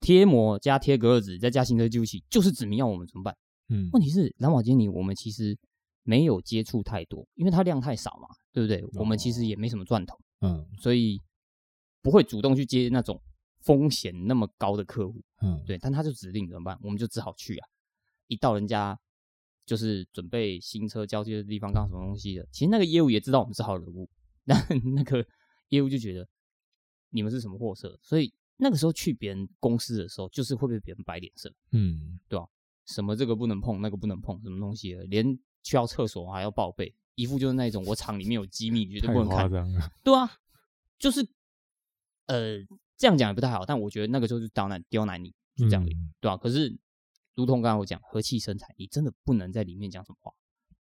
贴膜加贴隔热纸再加行车记录器，就是指明要我们怎么办？嗯，问题是兰博基尼我们其实没有接触太多，因为它量太少嘛，对不对？我们其实也没什么赚头，嗯，所以不会主动去接那种风险那么高的客户，嗯，对。但他就指定怎么办？我们就只好去啊。一到人家就是准备新车交接的地方，干什么东西的，其实那个业务也知道我们是好人物，但 那个业务就觉得你们是什么货色，所以。那个时候去别人公司的时候，就是会被别人摆脸色，嗯，对吧？什么这个不能碰，那个不能碰，什么东西的，连去到厕所还要报备，一副就是那种我厂里面有机密，绝对不能看。对啊，就是呃，这样讲也不太好，但我觉得那个时候就刁难刁难你，就这样对吧？可是，如同刚才我讲，和气生财，你真的不能在里面讲什么话，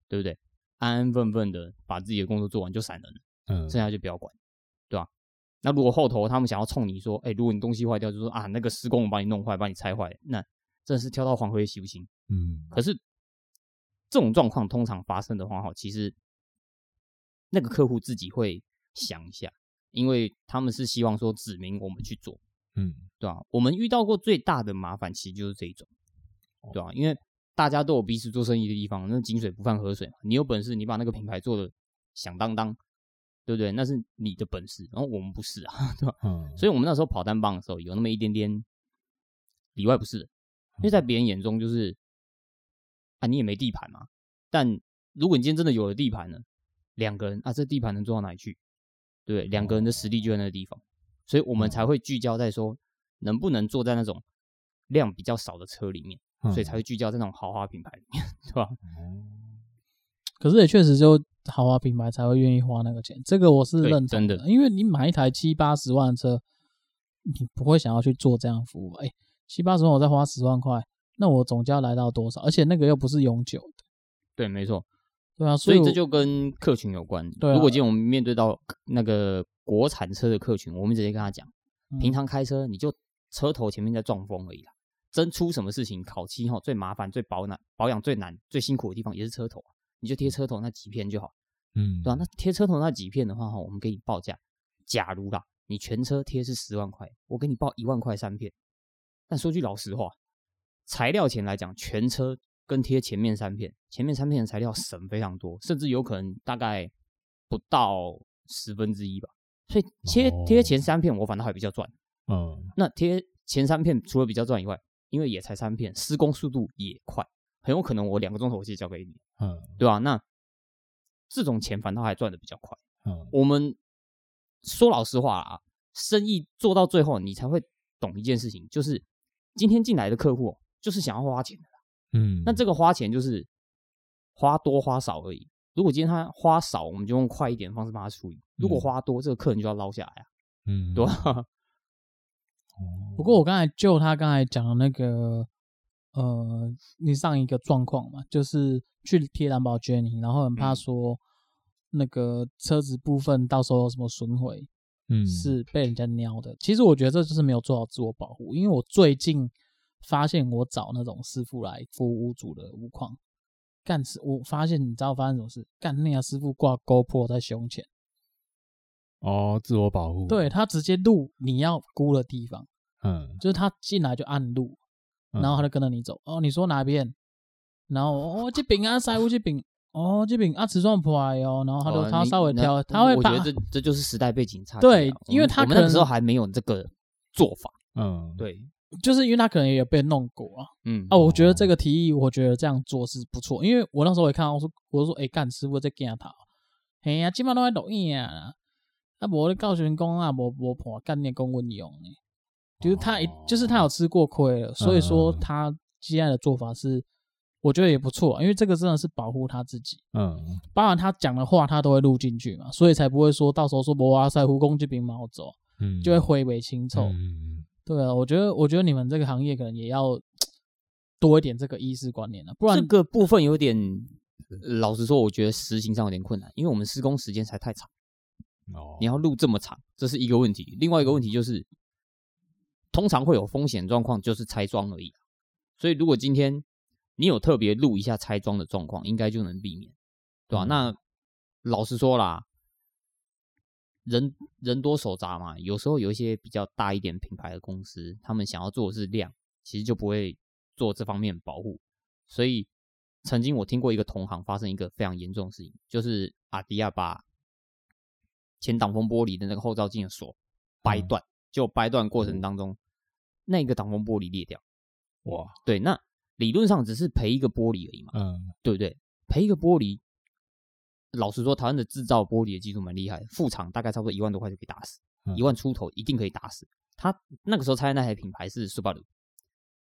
对不对？安安分分的把自己的工作做完就闪人了，嗯，剩下就不要管。对吧那如果后头他们想要冲你说，哎、欸，如果你东西坏掉，就说啊，那个施工我把你弄坏，把你拆坏，那真的是跳到黄河也洗不清。嗯。可是这种状况通常发生的话，哈，其实那个客户自己会想一下，因为他们是希望说指明我们去做，嗯，对吧？我们遇到过最大的麻烦，其实就是这一种，对吧？因为大家都有彼此做生意的地方，那井水不犯河水嘛。你有本事，你把那个品牌做的响当当。对不对？那是你的本事，然后我们不是啊，对吧？嗯。所以我们那时候跑单帮的时候，有那么一点点里外不是，因为在别人眼中就是啊，你也没地盘嘛。但如果你今天真的有了地盘呢，两个人啊，这地盘能做到哪里去？对不对？两个人的实力就在那个地方，所以我们才会聚焦在说能不能坐在那种量比较少的车里面，所以才会聚焦在那种豪华品牌里面，对吧？可是也确实就。豪华品牌才会愿意花那个钱，这个我是认真的。因为你买一台七八十万的车，你不会想要去做这样的服务。哎，七八十万我再花十万块，那我总价来到多少？而且那个又不是永久的。对，没错。对啊，所以这就跟客群有关。对，如果今天我们面对到那个国产车的客群，我们直接跟他讲，平常开车你就车头前面在撞风而已啦。真出什么事情，烤漆哈最麻烦、最保难、保养最难、最辛苦的地方也是车头。你就贴车头那几片就好，嗯，对吧？那贴车头那几片的话，哈，我们给你报价。假如啦，你全车贴是十万块，我给你报一万块三片。但说句老实话，材料钱来讲，全车跟贴前面三片，前面三片的材料省非常多，甚至有可能大概不到十分之一吧。所以贴贴前三片，我反倒还比较赚。嗯，那贴前三片除了比较赚以外，因为也才三片，施工速度也快。很有可能我两个钟头我就交给你，嗯，对吧？那这种钱反倒还赚的比较快，嗯。我们说老实话啊，生意做到最后，你才会懂一件事情，就是今天进来的客户就是想要花钱的，嗯。那这个花钱就是花多花少而已。如果今天他花少，我们就用快一点的方式帮他处理；如果花多，这个客人就要捞下来啊，嗯，对吧？不过我刚才就他刚才讲的那个。呃，你上一个状况嘛，就是去贴蓝宝坚尼，然后很怕说那个车子部分到时候有什么损毁，嗯，是被人家瞄的。其实我觉得这就是没有做好自我保护，因为我最近发现我找那种师傅来服务屋主的屋况，干事我发现你知道发生什么事？干那个师傅挂 GoPro 在胸前，哦，自我保护，对，他直接录你要估的地方，嗯，就是他进来就按录。然后他就跟着你走哦，你说哪边？然后哦这边啊，塞乌这边哦这边啊，瓷砖破哦，然后他就他稍微挑，他会把。我觉得这这就是时代背景差。对，因为他可能那时候还没有这个做法。嗯，对，就是因为他可能也有被弄过啊。嗯啊，我觉得这个提议，我觉得这样做是不错，因为我那时候也看到，我说我说哎，干师傅在镜头，嘿呀，基本上都在抖音啊，啊，无咧告诉员工啊，无无破干你公文用呢。就是他一，就是他有吃过亏了，所以说他现在的做法是，我觉得也不错，因为这个真的是保护他自己。嗯，包含他讲的话，他都会录进去嘛，所以才不会说到时候说我哇塞，胡工这边毛走，嗯，就会灰尾清臭。嗯，对啊，我觉得，我觉得你们这个行业可能也要多一点这个意识观念了，不然这个部分有点，老实说，我觉得实行上有点困难，因为我们施工时间才太长。哦，你要录这么长，这是一个问题。另外一个问题就是。通常会有风险状况，就是拆装而已。所以如果今天你有特别录一下拆装的状况，应该就能避免，对吧、啊？嗯、那老实说啦，人人多手杂嘛，有时候有一些比较大一点品牌的公司，他们想要做的是量，其实就不会做这方面保护。所以曾经我听过一个同行发生一个非常严重的事情，就是阿迪亚把前挡风玻璃的那个后照镜的锁掰断，嗯、就掰断过程当中，嗯、那个挡风玻璃裂掉。哇，对，那理论上只是赔一个玻璃而已嘛，嗯，对不对？赔一个玻璃。老实说，台湾的制造玻璃的技术蛮厉害的，副厂大概差不多一万多块就可以打死，一、嗯、万出头一定可以打死。他那个时候拆的那台品牌是 Subaru，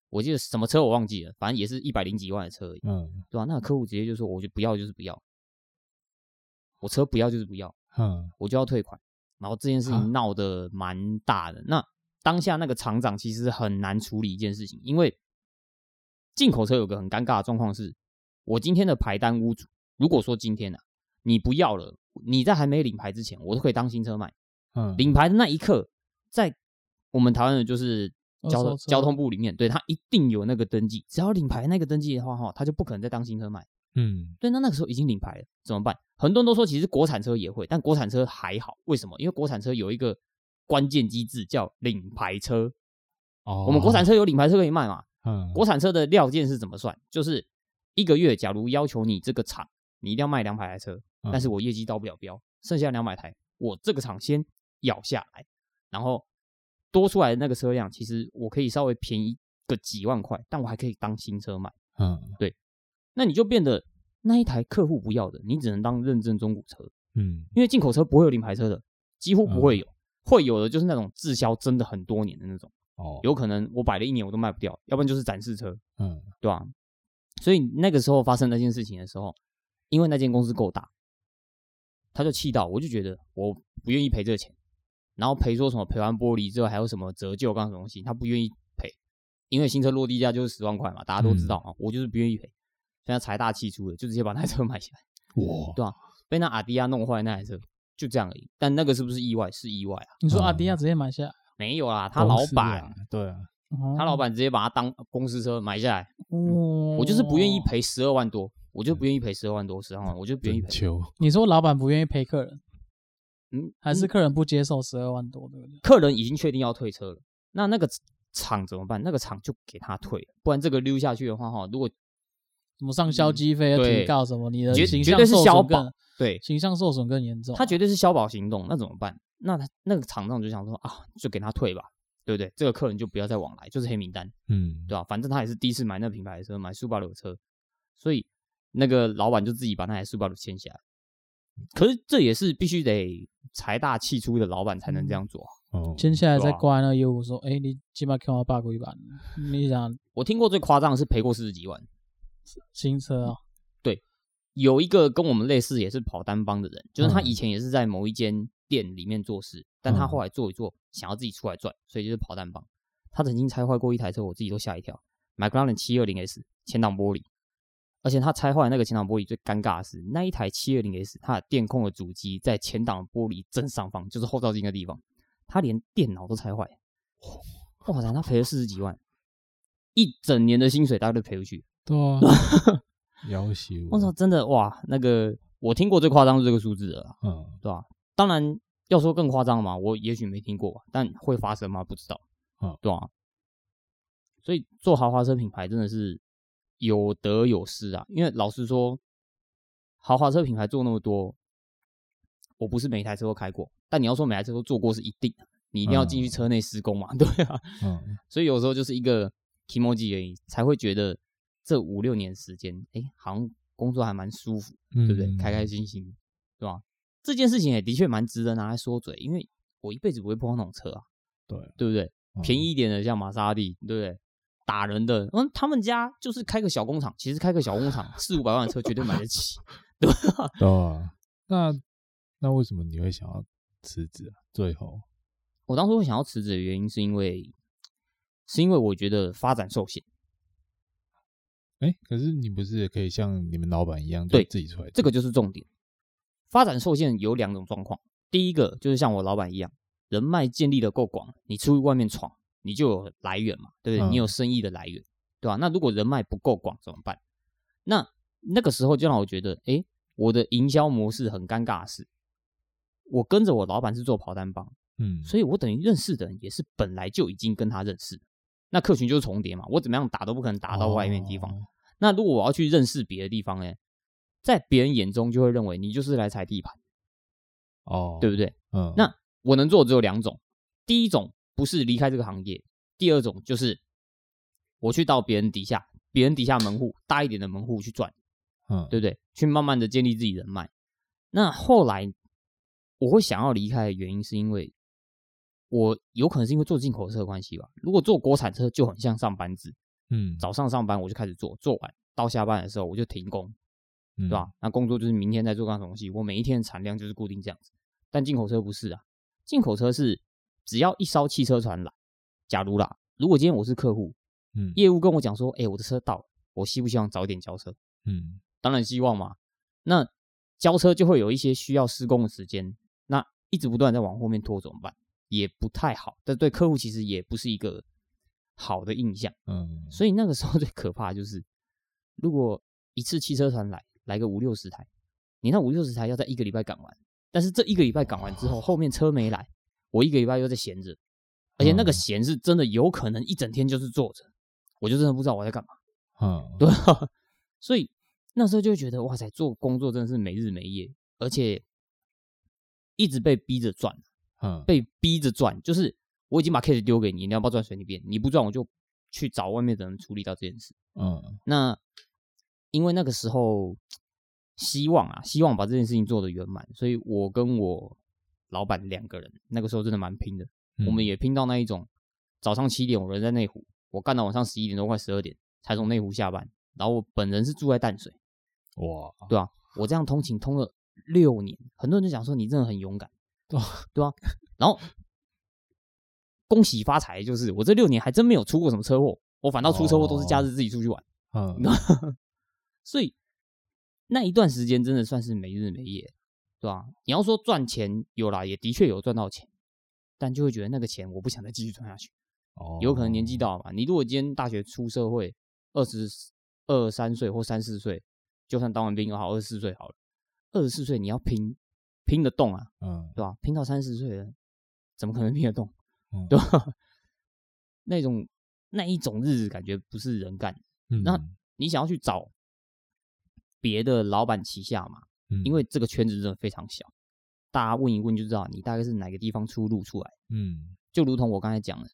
我记得什么车我忘记了，反正也是一百零几万的车而已，嗯，对吧、啊？那个客户直接就说，我就不要，就是不要，我车不要就是不要，嗯，我就要退款。然后这件事情闹得蛮大的。啊、那当下那个厂长其实很难处理一件事情，因为进口车有个很尴尬的状况是，我今天的排单屋主，如果说今天呢、啊。你不要了，你在还没领牌之前，我都可以当新车卖。嗯，领牌的那一刻，在我们台湾的就是交通交通部里面，对，他一定有那个登记，只要领牌那个登记的话，哈，他就不可能再当新车卖。嗯，对，那那个时候已经领牌了，怎么办？很多人都说，其实国产车也会，但国产车还好，为什么？因为国产车有一个关键机制叫领牌车。哦，我们国产车有领牌车可以卖嘛？嗯，国产车的料件是怎么算？就是一个月，假如要求你这个厂，你一定要卖两百台车。但是我业绩到不了标，剩下两百台，我这个厂先咬下来，然后多出来的那个车辆，其实我可以稍微便宜个几万块，但我还可以当新车卖。嗯，对，那你就变得那一台客户不要的，你只能当认证中古车。嗯，因为进口车不会有领牌车的，几乎不会有，会有的就是那种滞销真的很多年的那种。哦，有可能我摆了一年我都卖不掉，要不然就是展示车。嗯，对吧？所以那个时候发生那件事情的时候，因为那间公司够大。他就气到，我就觉得我不愿意赔这个钱，然后赔说什么赔完玻璃之后还有什么折旧干什么东西，他不愿意赔，因为新车落地价就是十万块嘛，大家都知道啊，嗯、我就是不愿意赔。现在财大气粗的，就直接把那台车 买下来，哇，对吧、啊？被那阿迪亚弄坏那台车，就这样而已。但那个是不是意外？是意外啊。你说阿迪亚直接买下来？没有啦，他老板、啊，对啊，他老板直接把他当公司车买下来。哦、我就是不愿意赔十二万多。我就不愿意赔十二万多十二万，我就不愿意赔。你说老板不愿意赔客人，嗯，还是客人不接受十二万多，对不对？客人已经确定要退车了，那那个厂怎么办？那个厂就给他退，不然这个溜下去的话，哈，如果什么上交机费要提告什么，你的形象受损更对，形象受损更严重。他绝对是消保行动，那怎么办？那他那个厂长就想说啊，就给他退吧，对不对？这个客人就不要再往来，就是黑名单，嗯，对吧？反正他也是第一次买那个品牌的车，买 Subaru 的车，所以。那个老板就自己把那台 Subaru 签下来，可是这也是必须得财大气粗的老板才能这样做。哦，签下来再挂那个业务说：“哎、欸，你起码给我八个一万。”你想，我听过最夸张的是赔过四十几万新车啊、哦？对，有一个跟我们类似也是跑单帮的人，就是他以前也是在某一间店里面做事，但他后来做一做，想要自己出来赚，所以就是跑单帮。他曾经拆坏过一台车，我自己都吓一跳，McLaren 720S 前挡玻璃。而且他拆坏那个前挡玻璃，最尴尬的是那一台七二零 S 它的电控的主机在前挡玻璃正上方，就是后照镜的地方，他连电脑都拆坏。哇塞，他赔了四十几万，一整年的薪水大概都赔不去。对啊，要挟我操，真的哇，那个我听过最夸张是这个数字了，嗯，对吧？当然要说更夸张嘛，我也许没听过，但会发生吗？不知道，嗯，对啊。所以做豪华车品牌真的是。有得有失啊，因为老实说，豪华车品牌做那么多，我不是每台车都开过，但你要说每台车都做过是一定的，你一定要进去车内施工嘛，嗯、对啊，嗯，所以有时候就是一个 kimoji 而已，才会觉得这五六年时间，哎，好像工作还蛮舒服，对不对？嗯、开开心心，对吧？这件事情也的确蛮值得拿来说嘴，因为我一辈子不会碰到那种车啊，对，对不对？嗯、便宜一点的像玛莎拉蒂，对不对？打人的，嗯，他们家就是开个小工厂，其实开个小工厂 四五百万的车绝对买得起，对吧？对啊，那那为什么你会想要辞职啊？最后，我当初会想要辞职的原因是因为，是因为我觉得发展受限。哎、欸，可是你不是也可以像你们老板一样，对自己出来？这个就是重点。发展受限有两种状况，第一个就是像我老板一样，人脉建立的够广，你出去外面闯。你就有来源嘛，对不对？你有生意的来源，嗯、对吧？那如果人脉不够广怎么办？那那个时候就让我觉得，哎，我的营销模式很尴尬的是，我跟着我老板是做跑单帮，嗯，所以我等于认识的人也是本来就已经跟他认识，那客群就是重叠嘛，我怎么样打都不可能打到外面地方。哦、那如果我要去认识别的地方呢，在别人眼中就会认为你就是来踩地盘，哦，对不对？嗯，那我能做的只有两种，第一种不是离开这个行业，第二种就是我去到别人底下，别人底下门户大一点的门户去赚，嗯，对不对？去慢慢的建立自己人脉。那后来我会想要离开的原因，是因为我有可能是因为做进口车的关系吧。如果做国产车就很像上班制，嗯，早上上班我就开始做，做完到下班的时候我就停工，嗯、对吧？那工作就是明天再做干什么东西，我每一天的产量就是固定这样子。但进口车不是啊，进口车是只要一艘汽车船来，假如啦，如果今天我是客户，嗯，业务跟我讲说，哎、欸，我的车到了，我希不希望早点交车？嗯，当然希望嘛。那交车就会有一些需要施工的时间，那一直不断在往后面拖怎么办？也不太好，但对客户其实也不是一个好的印象。嗯，所以那个时候最可怕的就是，如果一次汽车团来来个五六十台，你那五六十台要在一个礼拜赶完，但是这一个礼拜赶完之后，后面车没来，我一个礼拜又在闲着，而且那个闲是真的有可能一整天就是坐着，我就真的不知道我在干嘛。嗯，对啊，所以那时候就觉得哇塞，做工作真的是没日没夜，而且一直被逼着转。嗯，被逼着转，就是我已经把 case 丢给你，你要不要赚随你便，你不赚我就去找外面的人处理到这件事。嗯，那因为那个时候希望啊，希望把这件事情做得圆满，所以我跟我老板两个人那个时候真的蛮拼的，嗯、我们也拼到那一种早上七点我人在内湖，我干到晚上十一点多快十二点才从内湖下班，然后我本人是住在淡水，哇，对啊，我这样通勤通了六年，很多人就讲说你真的很勇敢。对啊，然后恭喜发财，就是我这六年还真没有出过什么车祸，我反倒出车祸都是假日自己出去玩，嗯，所以那一段时间真的算是没日没夜，对吧？你要说赚钱有啦，也的确有赚到钱，但就会觉得那个钱我不想再继续赚下去，哦，有可能年纪到了嘛，你如果今天大学出社会，二十二三岁或三四岁，就算当完兵也好，二十四岁好了，二十四岁你要拼。拼得动啊，嗯，对吧？拼到三十岁了，怎么可能拼得动？嗯、对吧？那种那一种日子感觉不是人干。嗯，那你想要去找别的老板旗下嘛？嗯，因为这个圈子真的非常小，大家问一问就知道你大概是哪个地方出路出来。嗯，就如同我刚才讲的，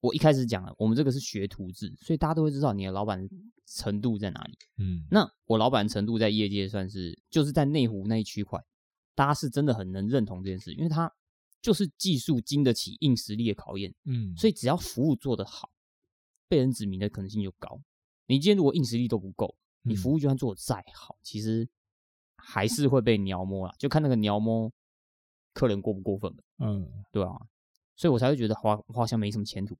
我一开始讲了，我们这个是学徒制，所以大家都会知道你的老板程度在哪里。嗯，那我老板程度在业界算是就是在内湖那一区块。大家是真的很能认同这件事，因为他就是技术经得起硬实力的考验，嗯，所以只要服务做得好，被人指名的可能性就高。你今天如果硬实力都不够，你服务就算做得再好，其实还是会被鸟摸啦，就看那个鸟摸客人过不过分，嗯，对啊，所以我才会觉得好好像没什么前途，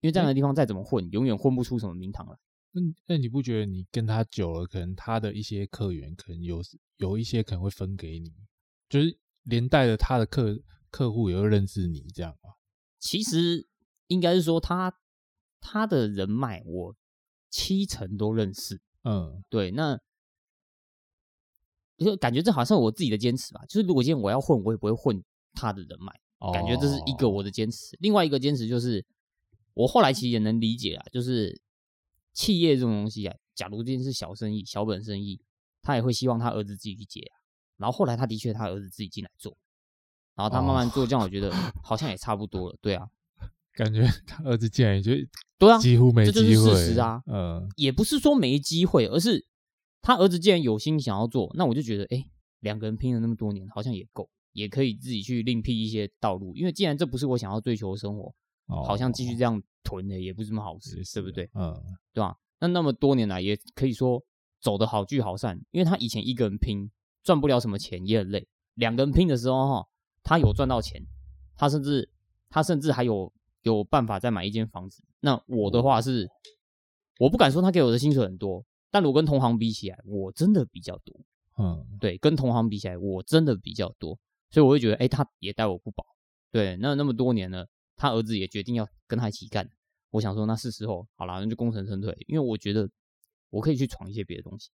因为这样的地方再怎么混，永远混不出什么名堂来。那那你不觉得你跟他久了，可能他的一些客源，可能有有一些可能会分给你？就是连带着他的客客户也会认识你这样吗？其实应该是说他他的人脉我七成都认识。嗯，对，那就感觉这好像我自己的坚持吧。就是如果今天我要混，我也不会混他的人脉。哦、感觉这是一个我的坚持。另外一个坚持就是，我后来其实也能理解啊，就是企业这种东西啊，假如今天是小生意、小本生意，他也会希望他儿子自己去接啊。然后后来他的确他儿子自己进来做，然后他慢慢做，这样我觉得 好像也差不多了。对啊，感觉 他儿子进来就对啊，几乎没机会，这就是事实啊。嗯，也不是说没机会，而是他儿子既然有心想要做，那我就觉得，哎，两个人拼了那么多年，好像也够，也可以自己去另辟一些道路。因为既然这不是我想要追求的生活，哦、好像继续这样囤的也不是什么好事，对不对？嗯，对吧？那那么多年来，也可以说走得好聚好散，因为他以前一个人拼。赚不了什么钱也很累，两个人拼的时候哈，他有赚到钱，他甚至他甚至还有有办法再买一间房子。那我的话是，我不敢说他给我的薪水很多，但我跟同行比起来，我真的比较多。嗯，对，跟同行比起来，我真的比较多，所以我会觉得，哎，他也待我不薄。对，那那么多年了，他儿子也决定要跟他一起干，我想说，那是时候好了，那就功成身退，因为我觉得我可以去闯一些别的东西，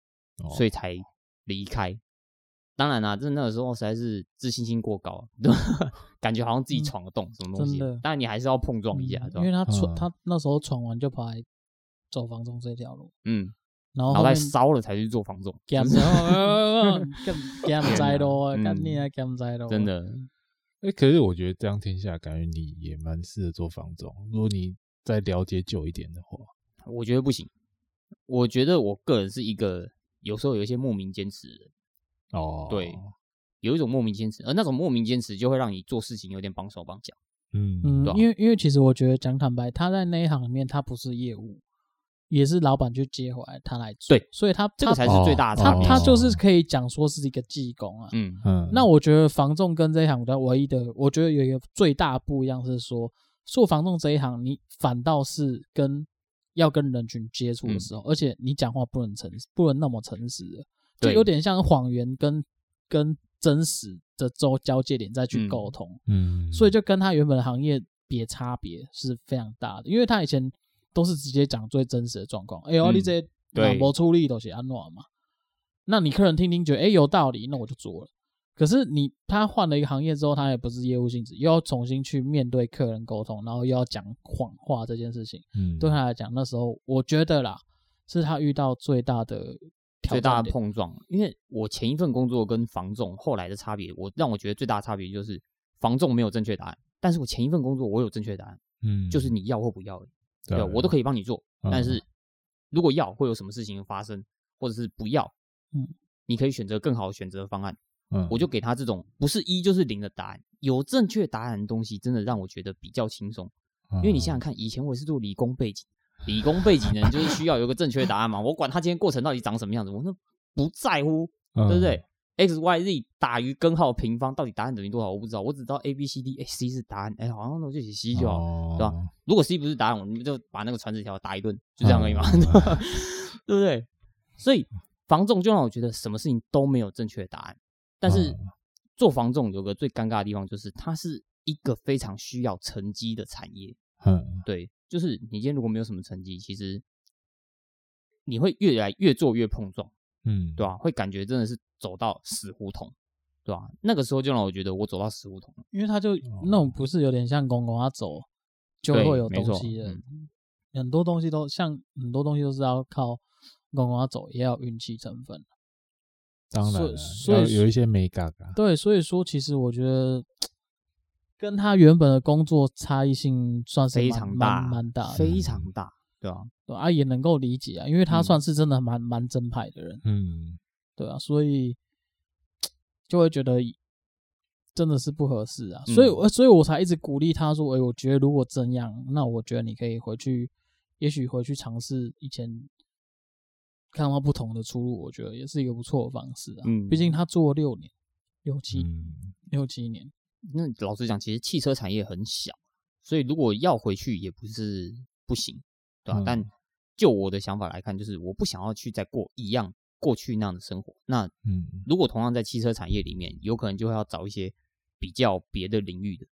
所以才离开。当然啦，真的那个时候实在是自信心过高，对吧？感觉好像自己闯得动什么东西。当然你还是要碰撞一下，因为他闯，他那时候闯完就跑来走房中这条路。嗯，然后脑袋烧了才去做房中。干干灾咯，干你啊干灾咯。真的。哎，可是我觉得这样听下来，感觉你也蛮适合做房中。如果你再了解久一点的话，我觉得不行。我觉得我个人是一个有时候有一些莫名坚持的人。哦，对，有一种莫名坚持，而那种莫名坚持就会让你做事情有点绑手绑脚。嗯嗯，因为因为其实我觉得讲坦白，他在那一行里面，他不是业务，也是老板去接回来他来做。对，所以他这个才是最大的。他他就是可以讲说是一个技工啊。嗯嗯。那我觉得房仲跟这一行的唯一的，我觉得有一个最大不一样是说，做房仲这一行，你反倒是跟要跟人群接触的时候，而且你讲话不能诚实，不能那么诚实的。就有点像谎言跟跟真实的周交界点再去沟通，嗯，所以就跟他原本的行业别差别是非常大的，因为他以前都是直接讲最真实的状况，哎呦，你这两波出力都是安诺嘛，那你客人听听觉得哎有道理，那我就做了。可是你他换了一个行业之后，他也不是业务性质，又要重新去面对客人沟通，然后又要讲谎话这件事情，嗯，对他。来讲，那时候我觉得啦，是他遇到最大的。最大的碰撞，因为我前一份工作跟房仲后来的差别，我让我觉得最大的差别就是房仲没有正确答案，但是我前一份工作我有正确答案，嗯，就是你要或不要，对，我都可以帮你做，但是如果要会有什么事情发生，或者是不要，嗯，你可以选择更好的选择方案，嗯，我就。给他这种不是一就是零的答案，有正确答案的东西真的让我觉得比较轻松，嗯。因为你想想。看，以前我是做理工背景。理工背景的人就是需要有个正确的答案嘛，我管他今天过程到底长什么样子，我那不在乎，对不对？X Y Z 大于根号平方到底答案等于多少，我不知道，我只知道 A B C D，哎，C 是答案，哎，好像那我就写 C 就好，对吧？如果 C 不是答案，我们就把那个传纸条打一顿，就这样而已嘛，对不对？所以防重就让我觉得什么事情都没有正确的答案，但是做防重有个最尴尬的地方就是它是一个非常需要成绩的产业，嗯，对。就是你今天如果没有什么成绩，其实你会越来越做越碰撞，嗯，对吧？会感觉真的是走到死胡同，对吧？那个时候就让我觉得我走到死胡同，因为他就那种不是有点像公公他走就会有东西的，嗯、很多东西都像很多东西都是要靠公公他走，也要运气成分。当然，所以有一些美感啊。对，所以说其实我觉得。跟他原本的工作差异性算是非常大，蛮大，非常大，对啊？对啊，也能够理解啊，因为他算是真的蛮蛮正派的人，嗯，对啊，所以就会觉得真的是不合适啊，所以，所以我才一直鼓励他说：“哎，我觉得如果这样，那我觉得你可以回去，也许回去尝试以前看到不同的出路，我觉得也是一个不错的方式啊。嗯，毕竟他做了六年，六七六七年。”那老实讲，其实汽车产业很小，所以如果要回去也不是不行，对吧？嗯、但就我的想法来看，就是我不想要去再过一样过去那样的生活。那嗯，如果同样在汽车产业里面，有可能就会要找一些比较别的领域的。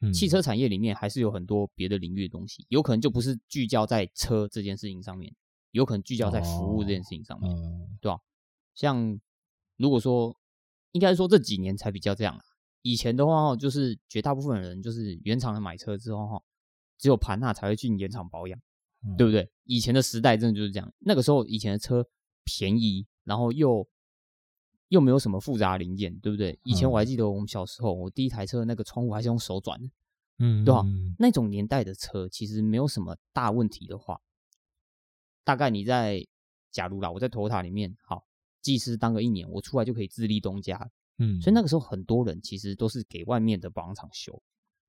嗯，汽车产业里面还是有很多别的领域的东西，有可能就不是聚焦在车这件事情上面，有可能聚焦在服务这件事情上面，哦、对吧？像如果说，应该说这几年才比较这样啊。以前的话，就是绝大部分人就是原厂的买车之后，哈，只有盘纳才会进原厂保养，嗯、对不对？以前的时代真的就是这样。那个时候，以前的车便宜，然后又又没有什么复杂的零件，对不对？以前我还记得我们小时候，我第一台车那个窗户还是用手转的，嗯，对吧？那种年代的车其实没有什么大问题的话，大概你在假如啦，我在 Toyota 里面，好，技师当个一年，我出来就可以自立东家。嗯，所以那个时候很多人其实都是给外面的保养厂修。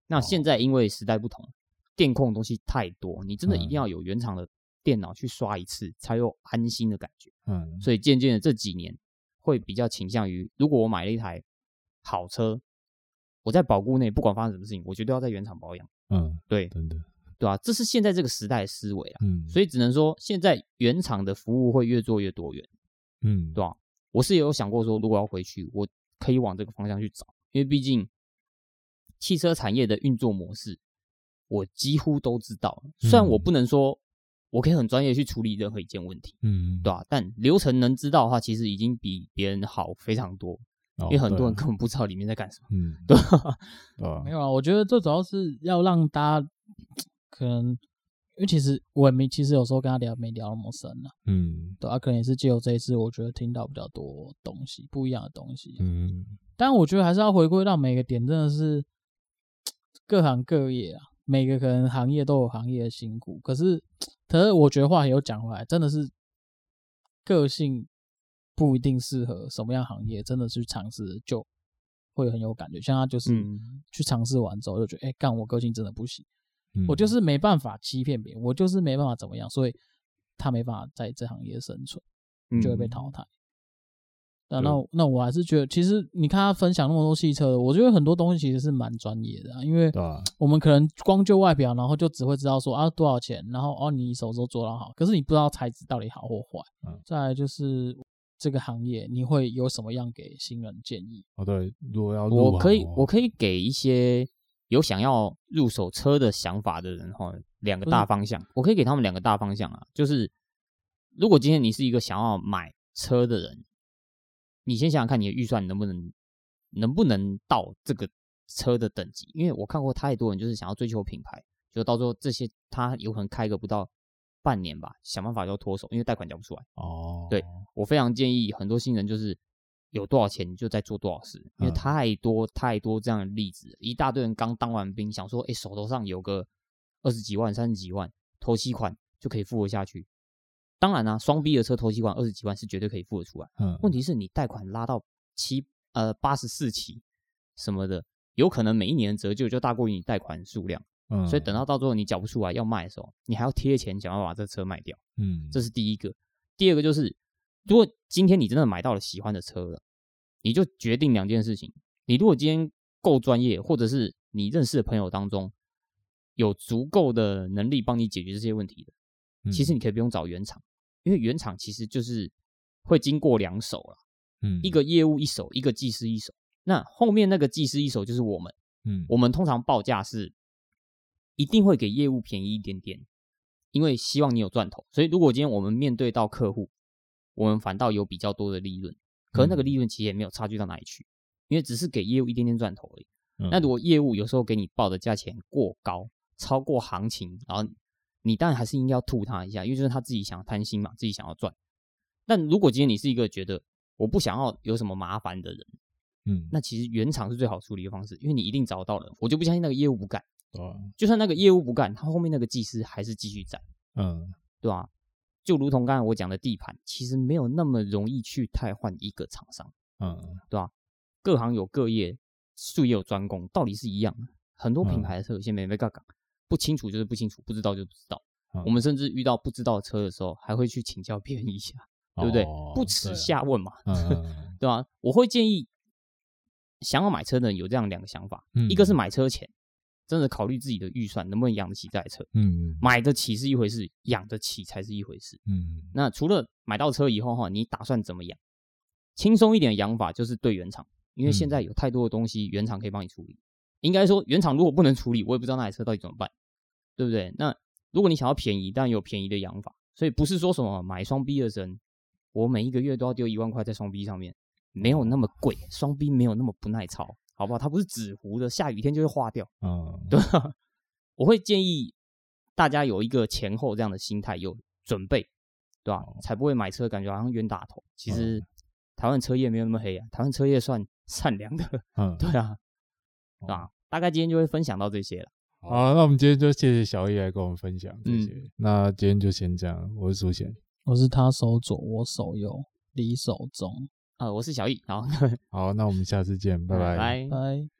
那现在因为时代不同，电控的东西太多，你真的一定要有原厂的电脑去刷一次，才有安心的感觉。嗯，所以渐渐的这几年会比较倾向于，如果我买了一台好车，我在保固内不管发生什么事情，我绝对要在原厂保养。嗯，对，真的，对吧？这是现在这个时代的思维啊。嗯，所以只能说现在原厂的服务会越做越多元。嗯，对吧？我是有想过说，如果要回去，我。可以往这个方向去找，因为毕竟汽车产业的运作模式，我几乎都知道。虽然我不能说我可以很专业去处理任何一件问题，嗯，对吧？但流程能知道的话，其实已经比别人好非常多。哦因为很多人根本不知道里面在干什么。嗯，对 对啊没有啊，我觉得这主要是要让大家 可能，因为其实我也没，其实有时候跟他聊没聊那么深啊，嗯对啊，可能也是借由这一次，我觉得听到比较多东西，不一样的东西。嗯，但我觉得还是要回归到每个点，真的是各行各业啊，每个可能行业都有行业的辛苦。可是，可是我觉得话也有讲回来，真的是个性不一定适合什么样行业，真的去尝试就会很有感觉。像他就是嗯去尝试完之后，就觉得哎，干、我个性真的不行，嗯我就是没办法欺骗别人，我就是没办法怎么样，所以他没办法在这行业生存。嗯就会被淘汰。那那那我还是觉得，其实你看他分享那么多汽车的，我觉得很多东西其实是蛮专业的、啊，因为我们可能光就外表，然后就只会知道说啊多少钱，然后哦你什么时候做到好，可是你不知道材质到底好或坏。嗯再来就是这个行业，你会有什么样给新人建议？哦对，如果要我可以我可以给一些有想要入手车的想法的人哈，两个大方向，我可以给他们两个大方向啊，就是如果今天你是一个想要买车的人，你先想想看你的预算能不能能不能到这个车的等级，因为我看过太多人就是想要追求品牌，就到时候这些他有可能开个不到半年吧，想办法就要脱手，因为贷款交不出来。哦，对我非常建议很多新人就是有多少钱你就在做多少事，因为嗯太多太多这样的例子，一大堆人刚当完兵，想说，哎，手头上有个二十几万、三十几万，头期款就可以付得下去。当然啦、啊，双 B 的车头期款二十几万是绝对可以付得出来。嗯，问题是你贷款拉到七呃八十四期什么的，有可能每一年的折旧就大过于你贷款数量，嗯，所以等到到最后你缴不出来要卖的时候，你还要贴钱想要把这车卖掉。嗯，这是第一个。第二个就是，如果今天你真的买到了喜欢的车了，你就决定两件事情。你如果今天够专业，或者是你认识的朋友当中有足够的能力帮你解决这些问题的，嗯其实你可以不用找原厂，因为原厂其实就是会经过两手了，嗯一个业务一手，一个技师一手。那后面那个技师一手就是我们，嗯我们通常报价是一定会给业务便宜一点点，因为希望你有赚头。所以如果今天我们面对到客户，我们反倒有比较多的利润，可是那个利润其实也没有差距到哪里去，因为只是给业务一点点赚头而已。嗯那如果业务有时候给你报的价钱过高，超过行情，然后你当然还是应该要吐他一下，因为就是他自己想贪心嘛，自己想要赚。但如果今天你是一个觉得我不想要有什么麻烦的人，嗯，那其实原厂是最好处理的方式，因为你一定找到了。我就不相信那个业务不干，对啊就算那个业务不干，他后面那个技师还是继续在，嗯对吧、就如同刚才我讲的地盘，其实没有那么容易去汰换一个厂商，嗯对吧、各行有各业，术业有专攻，道理是一样的。很多品牌的车有些没没嘎嘎，不清楚就是不清楚，不知道就是不知道。嗯我们甚至遇到不知道的车的时候，还会去请教别人一下，对不对？哦不耻下问嘛，嗯对吧、我会建议想要买车的人有这样两个想法：嗯一个是买车前真的考虑自己的预算能不能养得起这台车，嗯买得起是一回事，养得起才是一回事。嗯那除了买到车以后哈，你打算怎么养？轻松一点的养法就是对原厂，因为现在有太多的东西原厂可以帮你处理。应该说原厂如果不能处理，我也不知道那台车到底怎么办，对不对？那如果你想要便宜，当然有便宜的养法。所以不是说什么买双 B 的人，我每一个月都要丢一万块在双 B 上面，没有那么贵，双 B 没有那么不耐操，好不好？它不是纸糊的，下雨天就会化掉。嗯，对吧？我会建议大家有一个前后这样的心态，有准备，对吧？才不会买车感觉好像冤大头。其实台湾车业没有那么黑啊，台湾车业算善良的，嗯，对啊，对吧？大概今天就会分享到这些了。好，那我们今天就谢谢小易来跟我们分享这些。嗯那今天就先这样，我是苏贤，我是他手左，我手右，李手中，啊，我是小易，好，好，那我们下次见，拜拜。拜。拜。